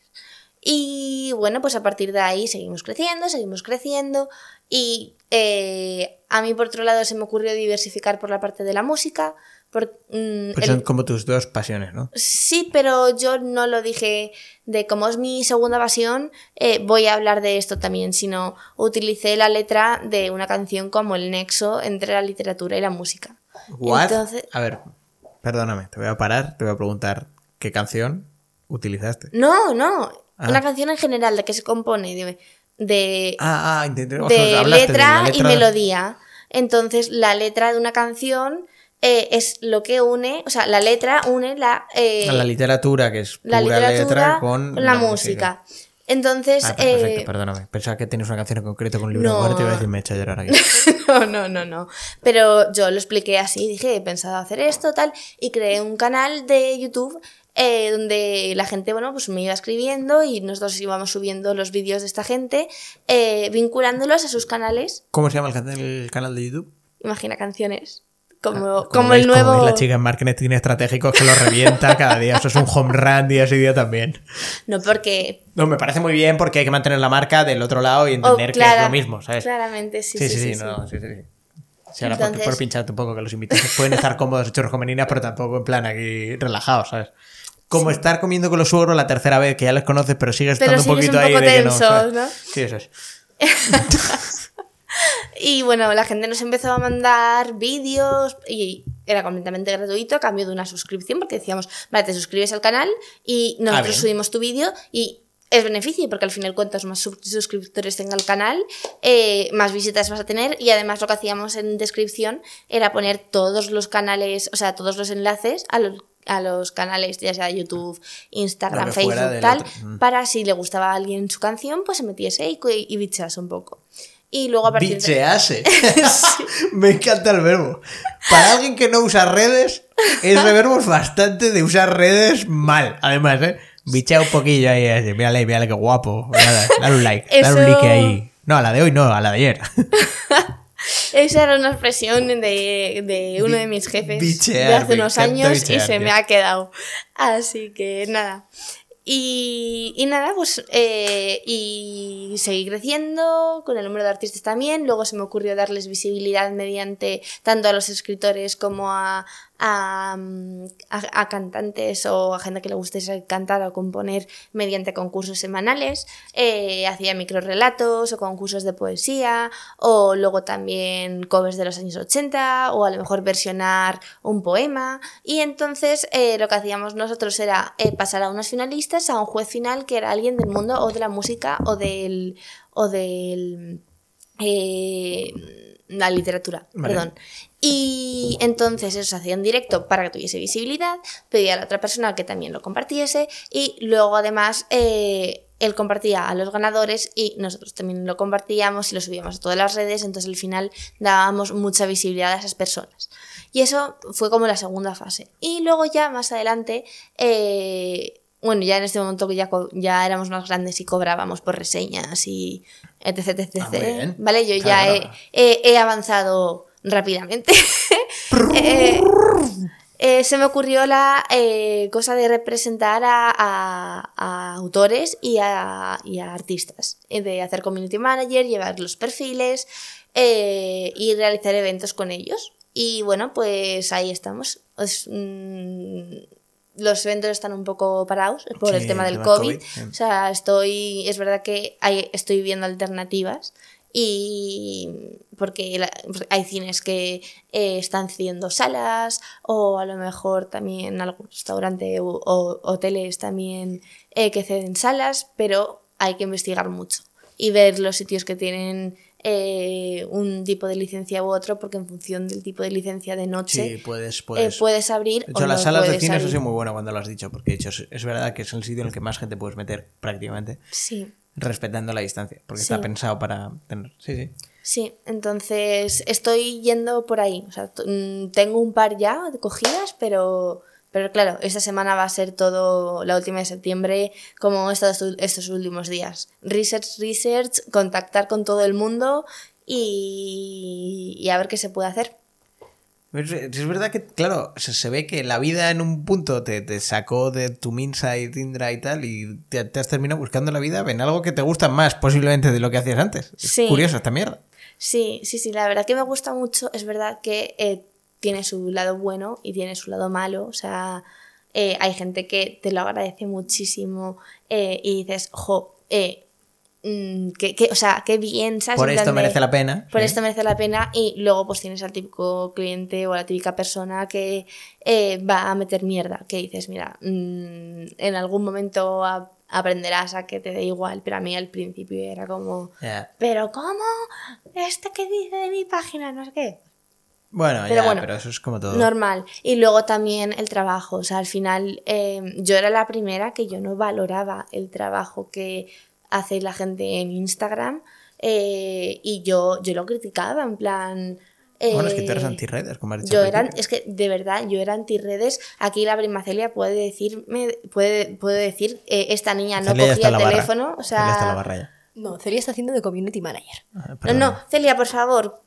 Y bueno, pues a partir de ahí seguimos creciendo, seguimos creciendo. Y eh, a mí, por otro lado, se me ocurrió diversificar por la parte de la música. Por, mm, Pues el- son como tus dos pasiones, ¿no? Sí, pero yo no lo dije de como es mi segunda pasión, eh, voy a hablar de esto también, sino utilicé la letra de una canción como el nexo entre la literatura y la música. What? Entonces, A ver, perdóname, te voy a parar, te voy a preguntar qué canción utilizaste. no, no, Ah. una canción en general de que se compone de, de, Ah, ah, de de letra, y melodía. Entonces, la letra de una canción eh, es lo que une, o sea, la letra une la, eh, La literatura, que es la literatura letra, con la, música. Entonces, Ah, perfecto, eh, perdóname. Pensaba que tienes una canción en concreto con un libro No. muerto y iba a decir, me he hecho llorar aquí. [LAUGHS] no, no, no, no. Pero yo lo expliqué así, dije, he pensado hacer esto, tal, y creé un canal de YouTube eh, donde la gente, bueno, pues me iba escribiendo y nosotros íbamos subiendo los vídeos de esta gente, eh, vinculándolos a sus canales. ¿Cómo se llama el, can- el canal de YouTube? Imagina canciones. Como, Ah, como veis, el nuevo. es la chica en marketing estratégico que lo revienta cada día. Eso es un home run día sí día también. No, porque. No, me parece muy bien porque hay que mantener la marca del otro lado y oh, entender que es clara- lo mismo, ¿sabes? Claramente, sí. Sí, Sí, sí, sí, sí, sí. no, sí, sí, ahora por- Entonces- por, pincharte un poco que los invitados pueden estar cómodos hechos con meninas, pero tampoco en plan aquí relajados, ¿sabes? Como estar comiendo con los suegros la tercera vez que ya les conoces, pero sigues Pero estando un poquito un ahí poco de que no. Sí, eso es. [LAUGHS] Y bueno, la gente nos empezó a mandar vídeos y era completamente gratuito a cambio de una suscripción porque decíamos, vale, te suscribes al canal y nosotros Ah, bien. subimos tu vídeo y es beneficio porque al final cuantos más suscriptores tenga el canal, eh, más visitas vas a tener y además lo que hacíamos en descripción era poner todos los canales, o sea, todos los enlaces a los, a los canales, ya sea YouTube, Instagram, Facebook, tal. Mm. para si le gustaba a alguien su canción, pues se metiese y, y bichease un poco. Y luego a partir de... Bichease. [LAUGHS] [LAUGHS] Me encanta el verbo. Para alguien que no usa redes, ese verbo es bastante de usar redes mal. Además, ¿eh? Bichea un poquillo ahí, así. Mírale, mírale qué guapo. Dale, dale un like, dale un Eso- like ahí. No, a la de hoy no, a la de ayer. [LAUGHS] Esa era una expresión de, de uno de mis jefes Bichear, de hace unos años bichear, y se me ha quedado. Así que nada. Y, y nada, pues eh, y seguí creciendo con el número de artistas también. Luego se me ocurrió darles visibilidad mediante tanto a los escritores como a, a, mm, a- a cantantes o a gente que le guste cantar o componer mediante concursos semanales. Eh, hacía microrelatos o concursos de poesía o luego también covers de los años 80 o a lo mejor versionar un poema. Y entonces eh, lo que hacíamos nosotros era eh, pasar a unos finalistas a un juez final que era alguien del mundo o de la música o del... O del eh, la literatura, Vale. perdón. Y entonces eso se hacía en directo para que tuviese visibilidad, pedía a la otra persona que también lo compartiese y luego además eh, él compartía a los ganadores y nosotros también lo compartíamos y lo subíamos a todas las redes, entonces al final dábamos mucha visibilidad a esas personas. Y eso fue como la segunda fase. Y luego ya más adelante, eh, bueno, ya en este momento que ya, ya éramos más grandes y cobrábamos por reseñas y etc, etc, Ah, muy bien. ¿vale? Yo ya Claro. he, he- he avanzado rápidamente. [LAUGHS] Eh, eh, se me ocurrió la eh, cosa de representar a, a- a autores y a, y a artistas, de hacer community manager, llevar los perfiles y realizar eventos con ellos. Y bueno, pues ahí estamos. Es, mm, los eventos están un poco parados por Sí, el tema el del COVID. O sea, estoy, es verdad que hay- estoy viendo alternativas y porque la- hay cines que eh, están cediendo salas o a lo mejor también algún restaurante o, o hoteles también eh, que ceden salas, pero hay que investigar mucho y ver los sitios que tienen eh, un tipo de licencia u otro porque en función del tipo de licencia de noche Sí, puedes, puedes. puedes abrir De o hecho, las no salas de cine eso ha sido muy bueno cuando lo has dicho, porque de hecho es, es verdad que es el sitio en el que más gente puedes meter prácticamente, Sí. Respetando la distancia, porque Sí. está pensado para tener. Sí, sí. Sí, entonces estoy yendo por ahí. O sea, mm, tengo un par ya cogidas, pero, pero claro, esta semana va a ser todo la última de septiembre, como estos, estos últimos días. Research, research, contactar con todo el mundo y, y a ver qué se puede hacer. Es, es verdad que, claro, se, se ve que la vida en un punto te, te sacó de tu Minsa y Tindra y tal, y te, te has terminado buscando la vida en algo que te gusta más posiblemente de lo que hacías antes. Es Sí. curioso esta mierda. Sí, sí, sí, la verdad que me gusta mucho. Es verdad que eh, tiene su lado bueno y tiene su lado malo. O sea, eh, hay gente que te lo agradece muchísimo eh, y dices, jo, eh, mm, que, que- o sea, qué bien, ¿sabes? Por esto de- merece la pena. Por sí. esto merece la pena y luego pues tienes al típico cliente o a la típica persona que eh, va a meter mierda, que dices, mira, mm, en algún momento a- aprenderás a que te dé igual, pero a mí al principio era como, pero ¿cómo? ¿Este que dice de mi página? No sé qué. Bueno, Pero ya, bueno, pero eso es como todo. Normal. Y luego también el trabajo. O sea, al final eh, yo era la primera que yo no valoraba el trabajo que hace la gente en Instagram eh, y yo, yo lo criticaba en plan... Bueno, es que tú eres eh, anti-redes, como has dicho. yo era, es que de verdad, yo era antirredes. Aquí la prima Celia puede decirme, puede, puede decir, eh, esta niña no Celia cogía el la barra. teléfono. O Celia está la sea, barra ya. No, Celia está haciendo de community manager. Ah, no, no, Celia, por favor,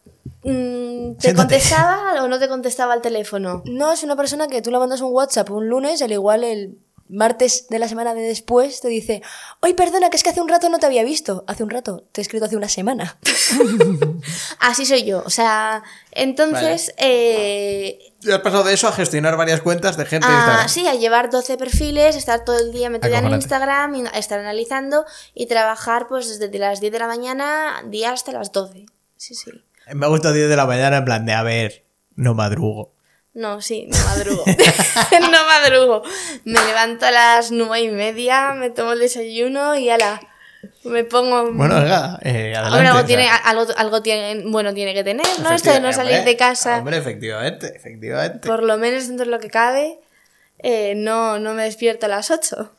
mm, ¿te Siéntate. contestaba o no te contestaba el teléfono? No, es una persona que tú le mandas un WhatsApp un lunes, al igual el martes de la semana de después te dice, oye, perdona, que es que hace un rato no te había visto. Hace un rato, te he escrito hace una semana. [LAUGHS] Así soy yo. O sea, entonces. eh, Ya has pasado de eso a gestionar varias cuentas de gente. Ah, sí, a llevar 12 perfiles, estar todo el día metida en. Instagram, y estar analizando y trabajar pues desde las 10 de la mañana, día hasta las 12. Sí, sí. Me ha gustado 10 de la mañana en plan de, a ver, no madrugo. No, sí, no madrugo. [LAUGHS] no madrugo. Me levanto a las nueve y media, me tomo el desayuno y ala. Me pongo. Bueno, venga, eh, adelante. Hombre, algo, tiene, algo, algo tiene, bueno tiene que tener, ¿no? Esto de no salir hombre, de casa. Hombre, efectivamente, efectivamente. por lo menos dentro de lo que cabe, eh, no, no me despierto a las 8.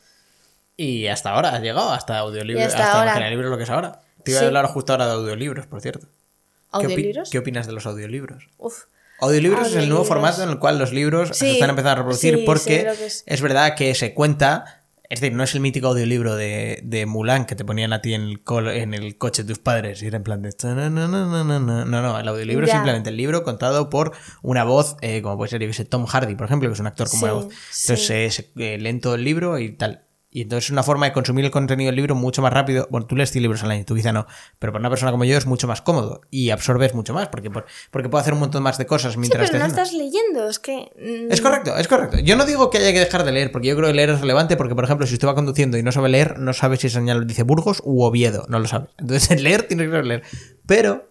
Y hasta ahora has llegado, hasta audiolibros, Y hasta hasta, ahora. imaginar libros, lo que es ahora. Te iba Sí. a hablar justo ahora de audiolibros, por cierto. ¿Qué opi- ¿Audiolibros? ¿Qué opinas de los audiolibros? Uf. Audiolibros es el nuevo formato en el cual los libros se están empezando a reproducir sí, porque es. es verdad que se cuenta, es decir, no es el mítico audiolibro de, de Mulan que te ponían a ti en el, col- en el coche tus padres y era en plan de... "Tananana". No, no, el audiolibro es simplemente el libro contado por una voz, eh, como puede ser yo que sé, Tom Hardy, por ejemplo, que es un actor con Sí, voz. Entonces sí. eh, todo el libro y tal. Y entonces es una forma de consumir el contenido del libro mucho más rápido. Bueno, tú lees 100 libros al año, tú quizá no. Pero para una persona como yo es mucho más cómodo y absorbes mucho más porque, por- porque puedo hacer un montón más de cosas Sí, mientras pero no haciendo. estás leyendo, es que... mm, Es correcto, es correcto. Yo no digo que haya que dejar de leer, porque yo creo que leer es relevante, porque, por ejemplo, si usted va conduciendo y no sabe leer, no sabe si señal dice Burgos u Oviedo, no lo sabe. Entonces, el leer tiene que saber leer. Pero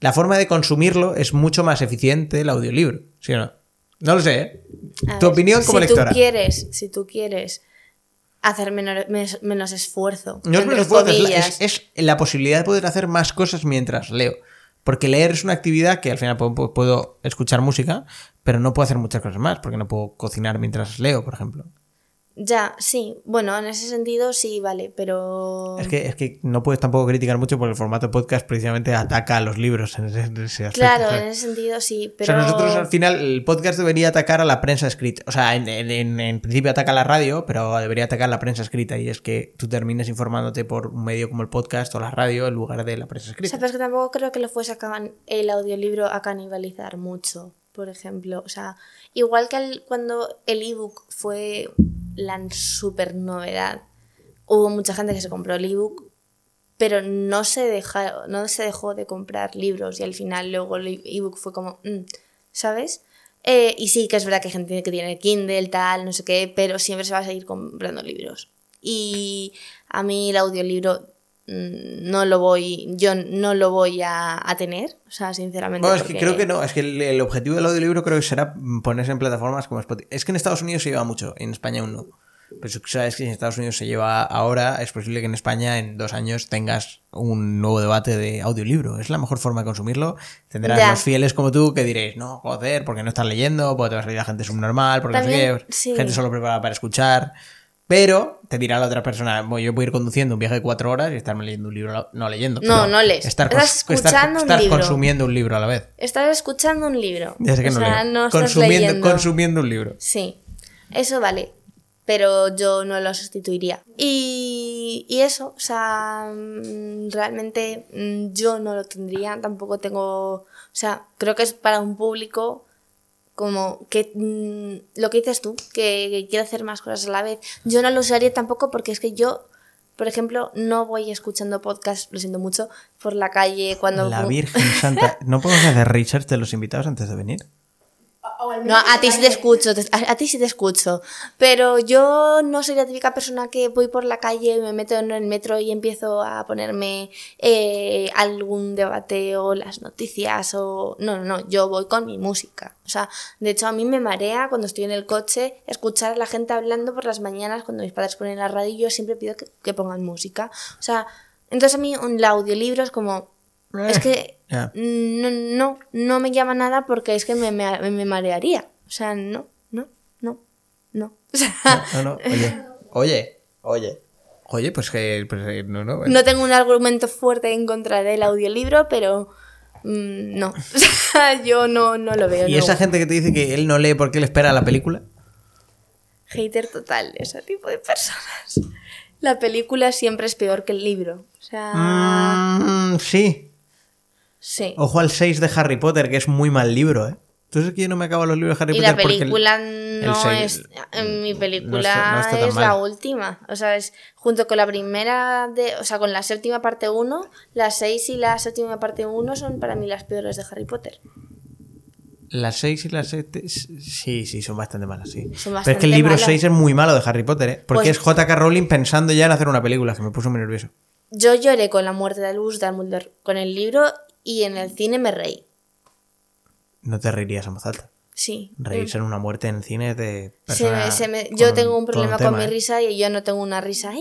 la forma de consumirlo es mucho más eficiente el audiolibro, ¿sí o no? No lo sé, ¿eh? Tu ver, opinión como si lectora. Tú quieres, si tú quieres hacer menor- mes- menos esfuerzo. No es menos esfuerzo, es- es la posibilidad de poder hacer más cosas mientras leo. Porque leer es una actividad que al final puedo, puedo escuchar música, pero no puedo hacer muchas cosas más, porque no puedo cocinar mientras leo, por ejemplo. Ya, sí. Bueno, en ese sentido sí, vale, pero... Es que, es que no puedes tampoco criticar mucho porque el formato podcast precisamente ataca a los libros en ese, en ese aspecto. Claro, ¿sabes? en ese sentido sí, O pero... sea, nosotros al final, el podcast debería atacar a la prensa escrita. O sea, en, en- principio ataca a la radio, pero debería atacar a la prensa escrita. Y es que tú termines informándote por un medio como el podcast o la radio en lugar de la prensa O escrita. sea, pero es que tampoco creo que lo fuese a can- el audiolibro a canibalizar mucho, por ejemplo. O sea, igual que cuando el ebook fue la super novedad, hubo mucha gente que se compró el ebook, pero no se, deja, no se dejó de comprar libros y al final luego el ebook fue como, mm, ¿sabes? Eh, y sí que es verdad que hay gente que tiene Kindle, tal, no sé qué, pero siempre se va a seguir comprando libros. Y a mí el audiolibro no lo voy, yo no lo voy a, a tener, o sea, sinceramente. Bueno, es que creo que no, es que el, el objetivo del audiolibro creo que será ponerse en plataformas como Spotify. Es que en Estados Unidos se lleva mucho, en España aún no. Pero si sabes que en Estados Unidos se lleva ahora, es posible que en España en dos años tengas un nuevo debate de audiolibro. Es la mejor forma de consumirlo. Tendrás Ya. los fieles como tú que diréis, no, joder, porque no estás leyendo, porque te va a salir la gente subnormal, porque no También, sé qué, sí. gente solo preparada para escuchar. Pero te dirá la otra persona, bueno, yo puedo ir conduciendo un viaje de cuatro horas y estarme leyendo un libro, no leyendo. No, no lees. Estar, Estás estar- escuchando un estar libro. consumiendo un libro a la vez. Estás escuchando un libro. Ya sé que o no sea, leo. no estás consumiendo, leyendo. consumiendo un libro. Sí, eso vale. Pero yo no lo sustituiría. Y, y eso, o sea, mm, realmente mm, yo no lo tendría, tampoco tengo, o sea, creo que es para un público como que mm, lo que dices tú, que, que quiere hacer más cosas a la vez. Yo no lo usaría tampoco porque es que yo, por ejemplo, no voy escuchando podcast, lo siento mucho, por la calle cuando... La Virgen [LAUGHS] Santa. ¿No podemos hacer research de los invitados antes de venir? O al No, a ti sí te escucho, te- a, a ti sí te escucho. Pero yo no soy la típica persona que voy por la calle, me meto en el metro y empiezo a ponerme eh, algún debate o las noticias o... No, no, no, yo voy con mi música. O sea, de hecho a mí me marea cuando estoy en el coche escuchar a la gente hablando por las mañanas cuando mis padres ponen la radio y yo siempre pido que, que pongan música. O sea, entonces a mí un audiolibro es como... Es que [LAUGHS] no, no, no me llama nada porque es que me, me, me marearía. O sea, no, no, no, no. [LAUGHS] O sea, No, no, oye. [LAUGHS] Oye, oye. Oye, pues que. Pues, eh, no, no. no tengo un argumento fuerte en contra del audiolibro, pero mm, no. O sea, yo no, no lo veo. ¿Y no. esa gente que te dice que él no lee porque él espera la película? Hater total, ese tipo de personas. La película siempre es peor que el libro. O sea, Mm, sí. Sí. Ojo al 6 de Harry Potter, que es muy mal libro, ¿eh? Entonces es que yo no me acabo los libros de Harry Y Potter la porque el- película el no es. En mi no película está- no está tan es la última. O sea, es junto con la primera. de O sea, con la séptima parte 1, la 6 y la séptima parte 1 son para mí las peores de Harry Potter. Las 6 y las 7. Sí, sí, son bastante malas, sí. Son Pero es que el libro malas. 6 es muy malo de Harry Potter, ¿eh? Porque Pues- es J.K. Rowling pensando ya en hacer una película, que me puso muy nervioso. Yo lloré con la muerte de Albus Dumbledore con el libro y en el cine me reí. No te reirías a voz alta. Sí. Reírse en una muerte en cine de Se persona me- se me- yo tengo un problema tema, con mi ¿eh? risa y yo no tengo una risa.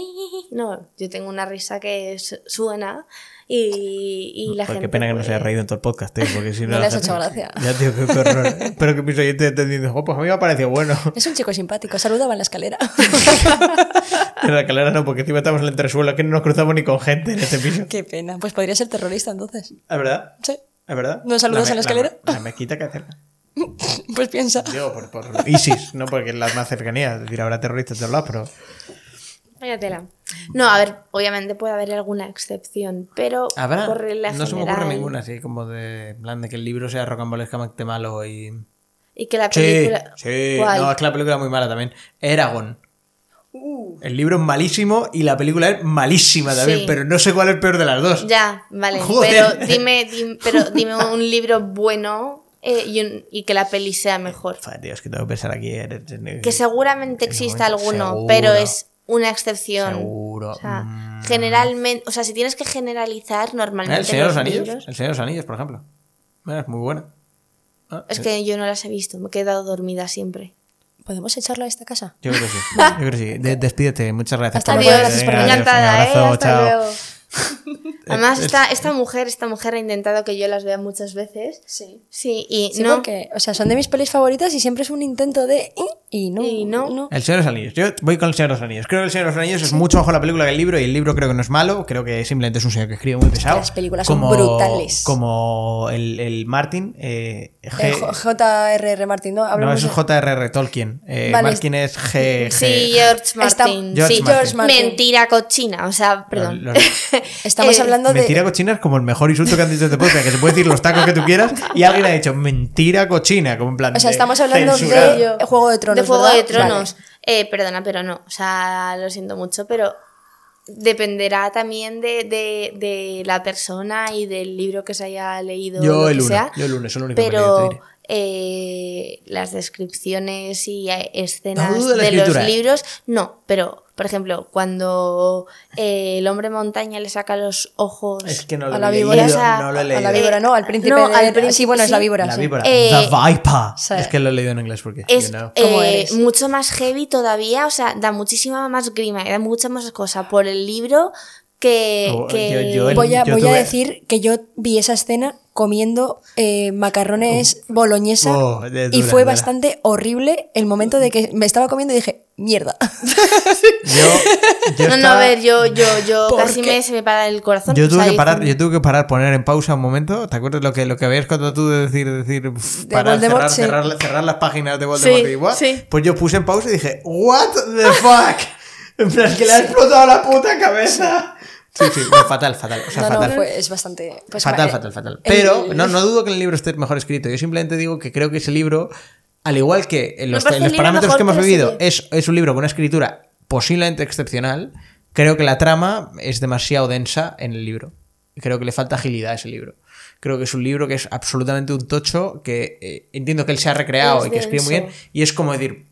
No, yo tengo una risa que su- suena y, y la Joder, gente. qué pena que no se haya pues- reído en todo el podcast, tío, porque si [LAUGHS] no... No la le has hecho gracia. Ya, tío, qué, horror. [LAUGHS] Espero que mis oyentes estén diciendo, "Jo, pues a mí me ha parecido bueno. [LAUGHS] Es un chico simpático, saludaba en la escalera. En la calera no, porque encima estamos en el entresuelo, que no nos cruzamos ni con gente en este piso. Qué pena. Pues podría ser terrorista entonces. ¿Es verdad? Sí. ¿Es verdad? ¿No saludas me- en la escalera? La, la mezquita que acerca. Pues piensa. Digo, por, por ISIS, no porque es la más cercanía. Es decir, habrá terroristas de todos lados, pero... Vaya tela. No, a ver, obviamente puede haber alguna excepción, pero Habrá. por regla No se me ocurre ninguna, así como de... en plan de que el libro sea rocambolescamente malo y... Y que la Sí, película. sí. ¿Cuál? No, es que la película es muy mala también. Eragon. El libro es malísimo y la película es malísima también, Sí. pero no sé cuál es peor de las dos. Ya, vale. [LAUGHS] Joder. Pero dime, dim- pero dime un libro bueno eh, y, un- y que la peli sea mejor. Joder, tío, es que tengo que pensar aquí. en- Que seguramente en exista alguno, seguro. pero es una excepción. Seguro. O sea, Mm. generalmente, o sea, si tienes que generalizar normalmente El Señor de los los Anillos. libros- El Señor de los Anillos, por ejemplo. Es muy buena. Ah, es eh, que yo no las he visto, me he quedado dormida siempre. ¿Podemos echarla a esta casa? Yo creo que sí. Yo creo que sí. De- despídete. Muchas gracias. Hasta por luego, gracias por venir. Encantada, ¿eh? abrazo, Hasta chao. luego. [LAUGHS] Además, Es- esta, esta mujer, esta mujer ha intentado que yo las vea muchas veces. Sí. Sí, y Sí, no. porque, o sea, son de mis pelis favoritas y siempre es un intento de... "Eh", Y no. Y no. El Señor de los Anillos. Yo voy con el Señor de los Anillos. Creo que el Señor de los Anillos es mucho mejor la película que el libro y el libro creo que no es malo. Creo que simplemente es un señor que escribe muy pesado. las películas son brutales. Como el, el Martin. Eh, J.R.R. Martin, ¿no? no, Hablamos eso es de- J.R.R. Tolkien. Eh, Vale. Martin es G. G- Sí, George Está- Martin. George sí. Martin. Martin. Mentira cochina, o sea, perdón. Los- [LAUGHS] Estamos Eh, hablando de... Mentira cochina es como el mejor insulto que han dicho este podcast, que se puede decir los tacos que tú quieras y alguien ha dicho mentira cochina, como en plan O sea, estamos hablando censurado. de Juego de Tronos, de Juego ¿verdad? de Tronos. Eh, perdona, pero no. O sea, lo siento mucho, pero dependerá también de, de, de la persona y del libro que se haya leído. Yo lo el que uno, sea. yo el uno, es el único Pero eh, las descripciones y eh, escenas de los libros, no, pero Por ejemplo, cuando eh, el hombre montaña le saca los ojos. Es que no lo A la leído, víbora. O sea, no lo he A leído. la víbora, ¿no? Al príncipe no, al príncipe, sí, bueno, es la sí. víbora. La sí. víbora. Eh, The Viper. Sí. Es que lo he leído en inglés porque. es you know. ¿Cómo eh, mucho más heavy todavía, o sea, da muchísima más grima y da mucha más cosa por el libro que. Oh, que- yo- yo Voy a, yo voy a tuve- decir que yo vi esa escena comiendo eh, macarrones boloñesa Oh, y fue dura. bastante horrible el momento de que me estaba comiendo y dije, mierda. [LAUGHS] Yo, yo No, no, a ver, yo, yo, yo ¿Por casi qué? me, se me para el corazón. Yo o tuve sea, que parar, yo tuve que parar, poner en pausa un momento. ¿Te acuerdas lo que lo que habías contado tú de decir, decir pf, De parar, cerrar, sí. cerrar, cerrar las páginas de Voldemort Sí, y igual? sí. Pues yo puse en pausa y dije, What the fuck? [LAUGHS] En plan, que le ha explotado la puta cabeza. Sí, sí, no, fatal, fatal. O sea, no, fatal. no, fue, es bastante... pues, fatal, eh, fatal, fatal. el- Pero no, no dudo que el libro esté mejor escrito. Yo simplemente digo que creo que ese libro, al igual que en los, en los parámetros que hemos vivido, es, es un libro con una escritura posiblemente excepcional. Creo que la trama es demasiado densa en el libro. Creo que le falta agilidad a ese libro. Creo que es un libro que es absolutamente un tocho que eh, entiendo que él se ha recreado Es y que escribe muy bien. Y es como decir,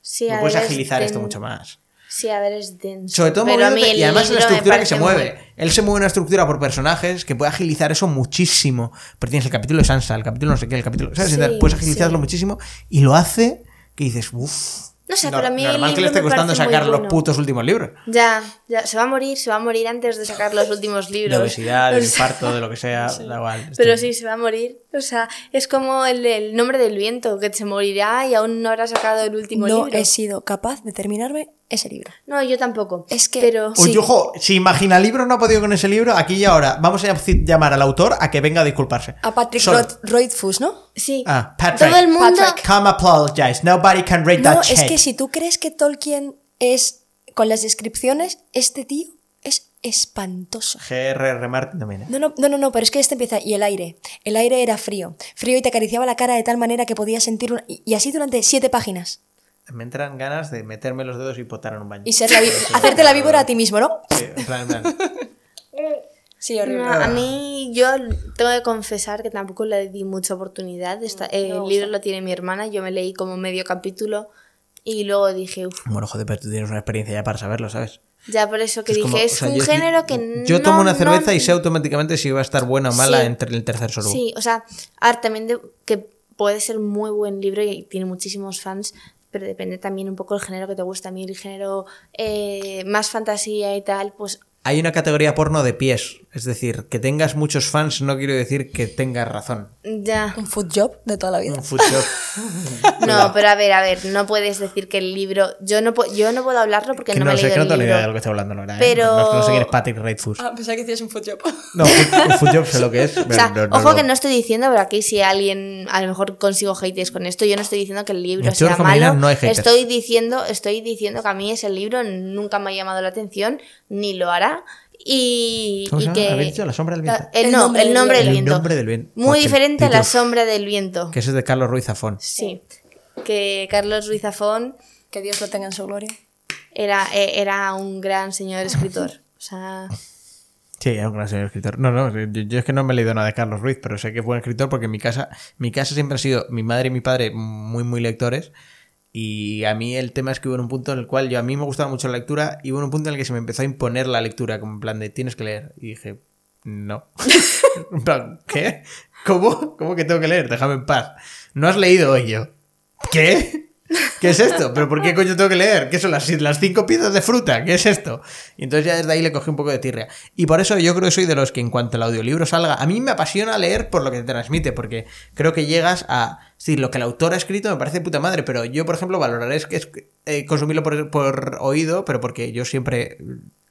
Sí, no puedes agilizar esto mucho más. Sí, a ver, es denso. Sobre todo pero a mí y además la libro estructura que se mueve. muy- Él se mueve una estructura por personajes que puede agilizar eso muchísimo. Pero tienes el capítulo de Sansa, el capítulo no sé qué, el capítulo. ¿Sabes? Sí, puedes agilizarlo sí. muchísimo y lo hace que dices, uff. No sé, pero a mí el Normal que le libro esté costando sacar los putos últimos libros. Ya, ya, se va a morir, se va a morir antes de sacar los últimos libros. De obesidad, de O sea, infarto, de lo que sea, [LAUGHS] da igual. Pero sí, se va a morir. O sea, es como el, el nombre del viento, que se morirá y aún no habrá sacado el último No libro. he sido capaz de terminarme ese libro. No, yo tampoco. Es que- Pero... Uy, Sí. ojo, si Imagina Libros no ha podido con ese libro, aquí y ahora vamos a llamar al autor a que venga a disculparse. A Patrick Rothfuss, ¿no? Sí. Ah, Patrick. Todo el mundo... Patrick. Come apologize. Nobody can read No, that es shit. que si tú crees que Tolkien es con las descripciones, este tío es espantoso. G.R.R. Martin también. ¿eh? No, no, no, no, no, pero es que este empieza y el aire. El aire era frío. Frío y te acariciaba la cara de tal manera que podías sentir una- y y así durante siete páginas. Me entran ganas de meterme los dedos y potar en un baño. Y ser la [LAUGHS] hacerte la víbora a ti mismo, ¿no? Sí, en plan, en plan. [LAUGHS] Sí, horrible. No, a mí, yo tengo que confesar que tampoco le di mucha oportunidad. Esta- eh, el libro lo tiene mi hermana, yo me leí como medio capítulo y luego dije, uff, Bueno, joder, pero tú tienes una experiencia ya para saberlo, ¿sabes? ya por eso que Es dije, como, es o sea, un yo- género que Yo no- tomo una no- cerveza y sé automáticamente si va a estar buena o mala Sí. entre el tercer sorbo. Sí, o sea, también de- que puede ser muy buen libro y tiene muchísimos fans, pero depende también un poco del género que te gusta. A mí el género eh, más fantasía y tal, pues Hay una categoría porno de pies. Es decir, que tengas muchos fans no quiero decir que tengas razón. ya. Un food job de toda la vida. Un food shop. [LAUGHS] No, pero a ver, a ver, no puedes decir que el libro. Yo no, yo no puedo hablarlo porque que no, no, me he sé, leído que no el tengo ni idea de lo que estoy hablando, la verdad. ¿eh? Pero- No, no sé quién es Patrick Redfus. Ah, pensaba que decías un food job. No, un food job sé lo que es. [LAUGHS] O pero sea, no- no ojo que no estoy diciendo, pero aquí si alguien a lo mejor consigo haters con esto, yo no estoy diciendo que el libro sea malo. no hay haters. estoy diciendo, estoy diciendo que a mí ese libro nunca me ha llamado la atención, ni lo hará. Y, ¿Cómo y se llama? que. ¿Habéis dicho? La sombra del viento. El, El no, nombre el nombre del viento. viento. El nombre del viento. Muy diferente a la sombra del viento. Que ese es de Carlos Ruiz Zafón. Sí. Que Carlos Ruiz Zafón Que Dios lo tenga en su gloria. era, eh, era un gran señor escritor. O sea. Sí, es un gran señor escritor. No, no, yo, yo es que no me he leído nada de Carlos Ruiz, pero sé que es buen escritor porque en mi casa, mi casa siempre ha sido mi madre y mi padre muy, muy lectores. Y a mí el tema es que hubo un punto en el cual yo a mí me gustaba mucho la lectura y hubo un punto en el que se me empezó a imponer la lectura, como en plan de tienes que leer. Y dije, no. [LAUGHS] En plan, ¿qué? ¿Cómo? ¿Cómo que tengo que leer? Déjame en paz. No has leído hoy yo. ¿Qué? ¿Qué es esto? ¿Pero por qué coño tengo que leer? ¿Qué son las, las cinco piezas de fruta? ¿Qué es esto? Y entonces ya desde ahí le cogí un poco de tirria. Y por eso yo creo que soy de los que en cuanto el audiolibro salga, a mí me apasiona leer por lo que te transmite, porque creo que llegas a... Sí, lo que el autor ha escrito me parece puta madre, pero yo, por ejemplo, valoraré es que es eh, consumirlo por, por oído, pero porque yo siempre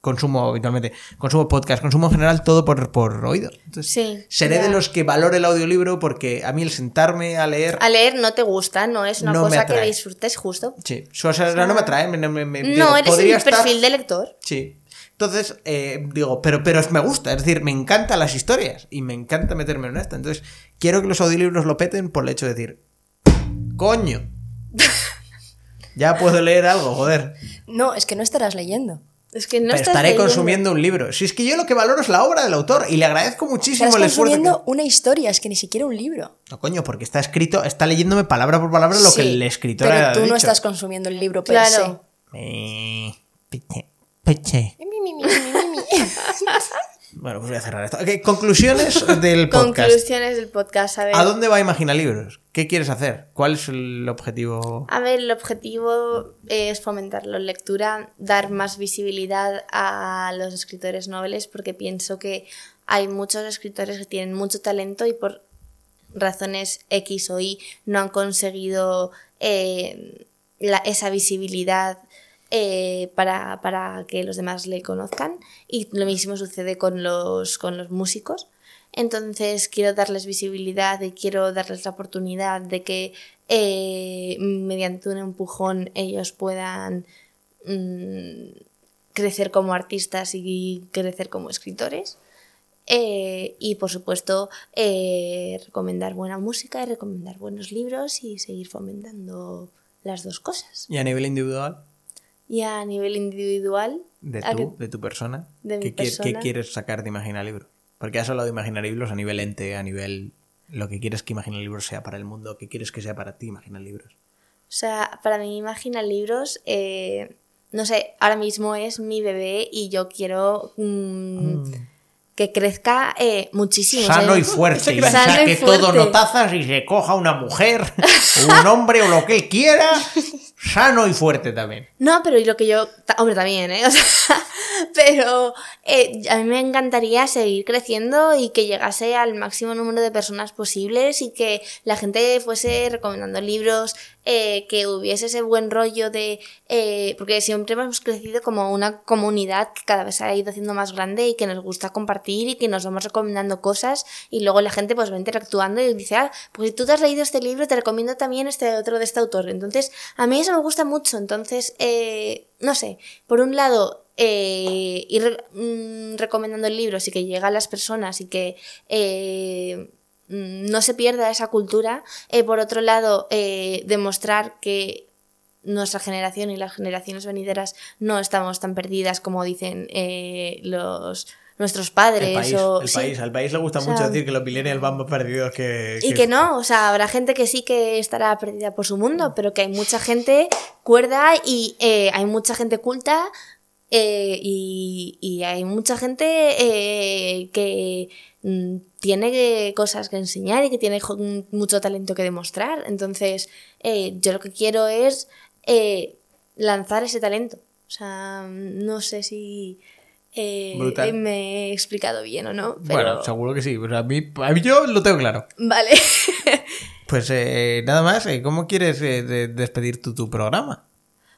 consumo habitualmente, consumo podcast, consumo en general todo por, por oído. Entonces, Sí, seré de los que valore el audiolibro porque a mí el sentarme a leer... A leer no te gusta, no es una No cosa que disfrutes justo. Sí, o sea, no me atrae, me- me- me- digo, No, eres el estar- perfil de lector. Sí. Entonces, eh, digo, pero, pero me gusta, es decir, me encantan las historias y me encanta meterme en esto. Entonces, quiero que los audiolibros lo peten por el hecho de decir, coño, ya puedo leer algo, joder. No, es que no estarás leyendo. Es que no pero estás estaré leyendo. consumiendo un libro. Si es que yo lo que valoro es la obra del autor y le agradezco muchísimo Estás el esfuerzo. que- consumiendo una historia, es que ni siquiera un libro. No, coño, porque está escrito, está leyéndome palabra por palabra lo que el escritor Pero ha tú no estás consumiendo el libro per Claro. Peche. Peche. [LAUGHS] Bueno, pues voy a cerrar esto. Ok, conclusiones del [LAUGHS] podcast. Conclusiones del podcast. A ver. ¿A dónde va Imagina Libros? ¿Qué quieres hacer? ¿Cuál es el objetivo? A ver, el objetivo es fomentar la lectura, dar más visibilidad a los escritores noveles, porque pienso que hay muchos escritores que tienen mucho talento y por razones X o Y no han conseguido eh, esa visibilidad eh, para, para que los demás le conozcan. Y lo mismo sucede con los, con los músicos. Entonces quiero darles visibilidad y quiero darles la oportunidad de que eh, mediante un empujón ellos puedan mm, crecer como artistas y crecer como escritores. Eh, y por supuesto, eh, recomendar buena música y recomendar buenos libros y seguir fomentando las dos cosas. ¿Y a nivel individual? Y a nivel individual, ¿De ¿a tú? ¿De tu persona? De mi ¿Qué, persona. qué quieres sacar de Imagina Libros? Porque has hablado de Imagina Libros a nivel ente, a nivel... Lo que quieres que Imagina Libros sea para el mundo, ¿qué quieres que sea para ti Imagina Libros? O sea, para mí Imagina Libros, eh, no sé, ahora mismo es mi bebé y yo quiero mm, que crezca eh, muchísimo. o sea, Sano y fuerte, y Sano y saque todo fuerte. notazas y se coja una mujer, un hombre o lo que él quiera, sano y fuerte también. No, pero y lo que yo. Hombre, también, ¿eh? [LAUGHS] O sea, pero eh, a mí me encantaría seguir creciendo y que llegase al máximo número de personas posibles y que la gente fuese recomendando libros, eh, que hubiese ese buen rollo de. eh, porque siempre hemos crecido como una comunidad que cada vez se ha ido haciendo más grande y que nos gusta compartir y que nos vamos recomendando cosas y luego la gente pues va interactuando y dice, ah, pues si tú te has leído este libro, te recomiendo también este otro de este autor. Entonces, a mí eso me gusta mucho. Entonces, eh, no sé, por un lado, eh, ir mm, recomendando libros y que llegue a las personas y que eh, no se pierda esa cultura. Eh, por otro lado, eh, demostrar que nuestra generación y las generaciones venideras no estamos tan perdidas como dicen eh, los nuestros padres El país, o el sí. país. Al país le gusta O sea, mucho decir que los millennials van más perdidos que... Y que no, o sea, habrá gente que sí que estará perdida por su mundo, pero que hay mucha gente cuerda y eh, hay mucha gente culta eh, y, y hay mucha gente eh, que mm, tiene que- cosas que enseñar y que tiene jo- mucho talento que demostrar. Entonces, eh, yo lo que quiero es eh, lanzar ese talento. O sea, no sé si eh, me he explicado bien o no. Pero... Bueno, seguro que sí. Pues a, mí, a mí yo lo tengo claro. Vale. [LAUGHS] Pues eh, nada más, eh, ¿cómo quieres de- despedir tú tu programa?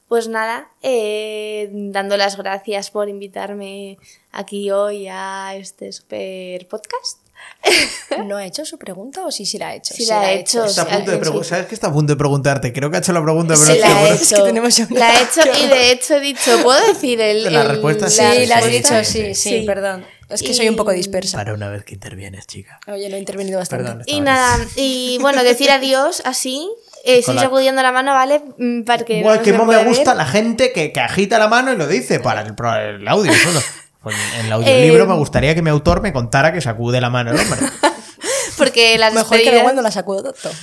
Pues nada, eh, dando las gracias por invitarme aquí hoy a este super podcast. [LAUGHS] ¿No ha hecho su pregunta o sí, sí la ha hecho? Sí la ha hecho. Está a sí, punto de sí. pregun- ¿Sabes que está a punto de preguntarte? Creo que ha hecho la pregunta, pero Sí, la he. Es que hecho. tenemos ya una- La he hecho y de hecho he dicho, ¿puedo decir el, La el- respuesta Sí, Sí, la has sí, dicho, sí, sí, perdón. Es que Y- soy un poco dispersa. Para una vez que intervienes, chica. Oye, lo he intervenido bastante. Perdón. Y nada, y bueno, decir adiós así, eh, estoy la- sacudiendo la mano, ¿vale? Mm, Para que no que me gusta ver. la gente que, que agita la mano y lo dice para el, pro- el audio solo. [LAUGHS] Pues en el audiolibro Eh, me gustaría que mi autor me contara que sacude la mano el hombre. [LAUGHS] Porque las Mejor que no despedidas- cuando la sacudo todo.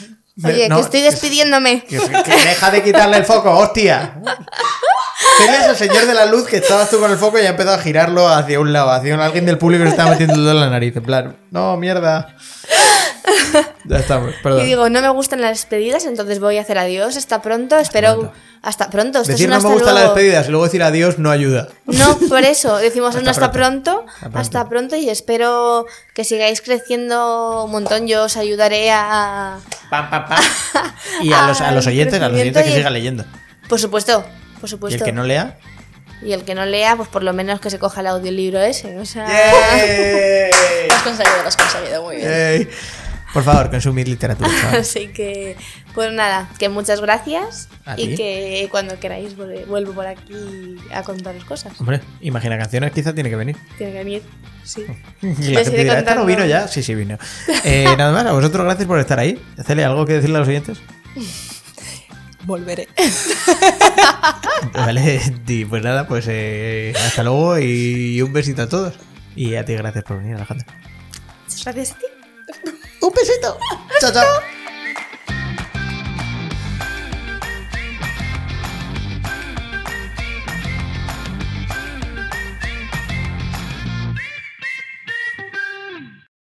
Oye, No, que estoy despidiéndome. Que, que deja de quitarle el foco, hostia. ¿Quién es el señor de la luz que estabas tú con el foco y ha empezado a girarlo hacia un lado? Hacia un- alguien del público que se estaba metiendo el dedo en la nariz. En plan, no, mierda. [LAUGHS] Ya estamos, perdón. Y digo, no me gustan las despedidas, entonces voy a hacer adiós. Hasta pronto, espero. pronto. Hasta pronto. Esto Decir es no me hasta gustan las despedidas y luego decir adiós no ayuda. No, por eso, decimos Hasta un hasta pronto. pronto, Hasta pronto. hasta pronto y espero que sigáis creciendo un montón. Yo os ayudaré a. Pam, pam, pam. [LAUGHS] Y a los, a los oyentes, a los oyentes que y- sigan leyendo. Por supuesto, por Y supuesto. el que no lea. Y el que no lea, pues por lo menos que se coja el audiolibro ese. O sea. ¡Yay! [LAUGHS] Lo has conseguido, lo has conseguido, muy bien. Yay. Por favor, consumir literatura. [LAUGHS] Así que, pues nada, que muchas gracias y que cuando queráis vuelve- vuelvo por aquí a contaros cosas. Hombre, imagina canciones quizá tiene que venir. Tiene que venir, sí. Y la gente dirá, ¿esta no vino ya? Sí, sí vino. [LAUGHS] Eh, nada más, a vosotros gracias por estar ahí. Celia, ¿algo que decirle a los oyentes? [LAUGHS] Volveré. Vale, pues nada, pues eh, hasta luego y un besito a todos. Y a ti gracias por venir, Alejandro. Muchas gracias a ti. Un besito. Chao, chao.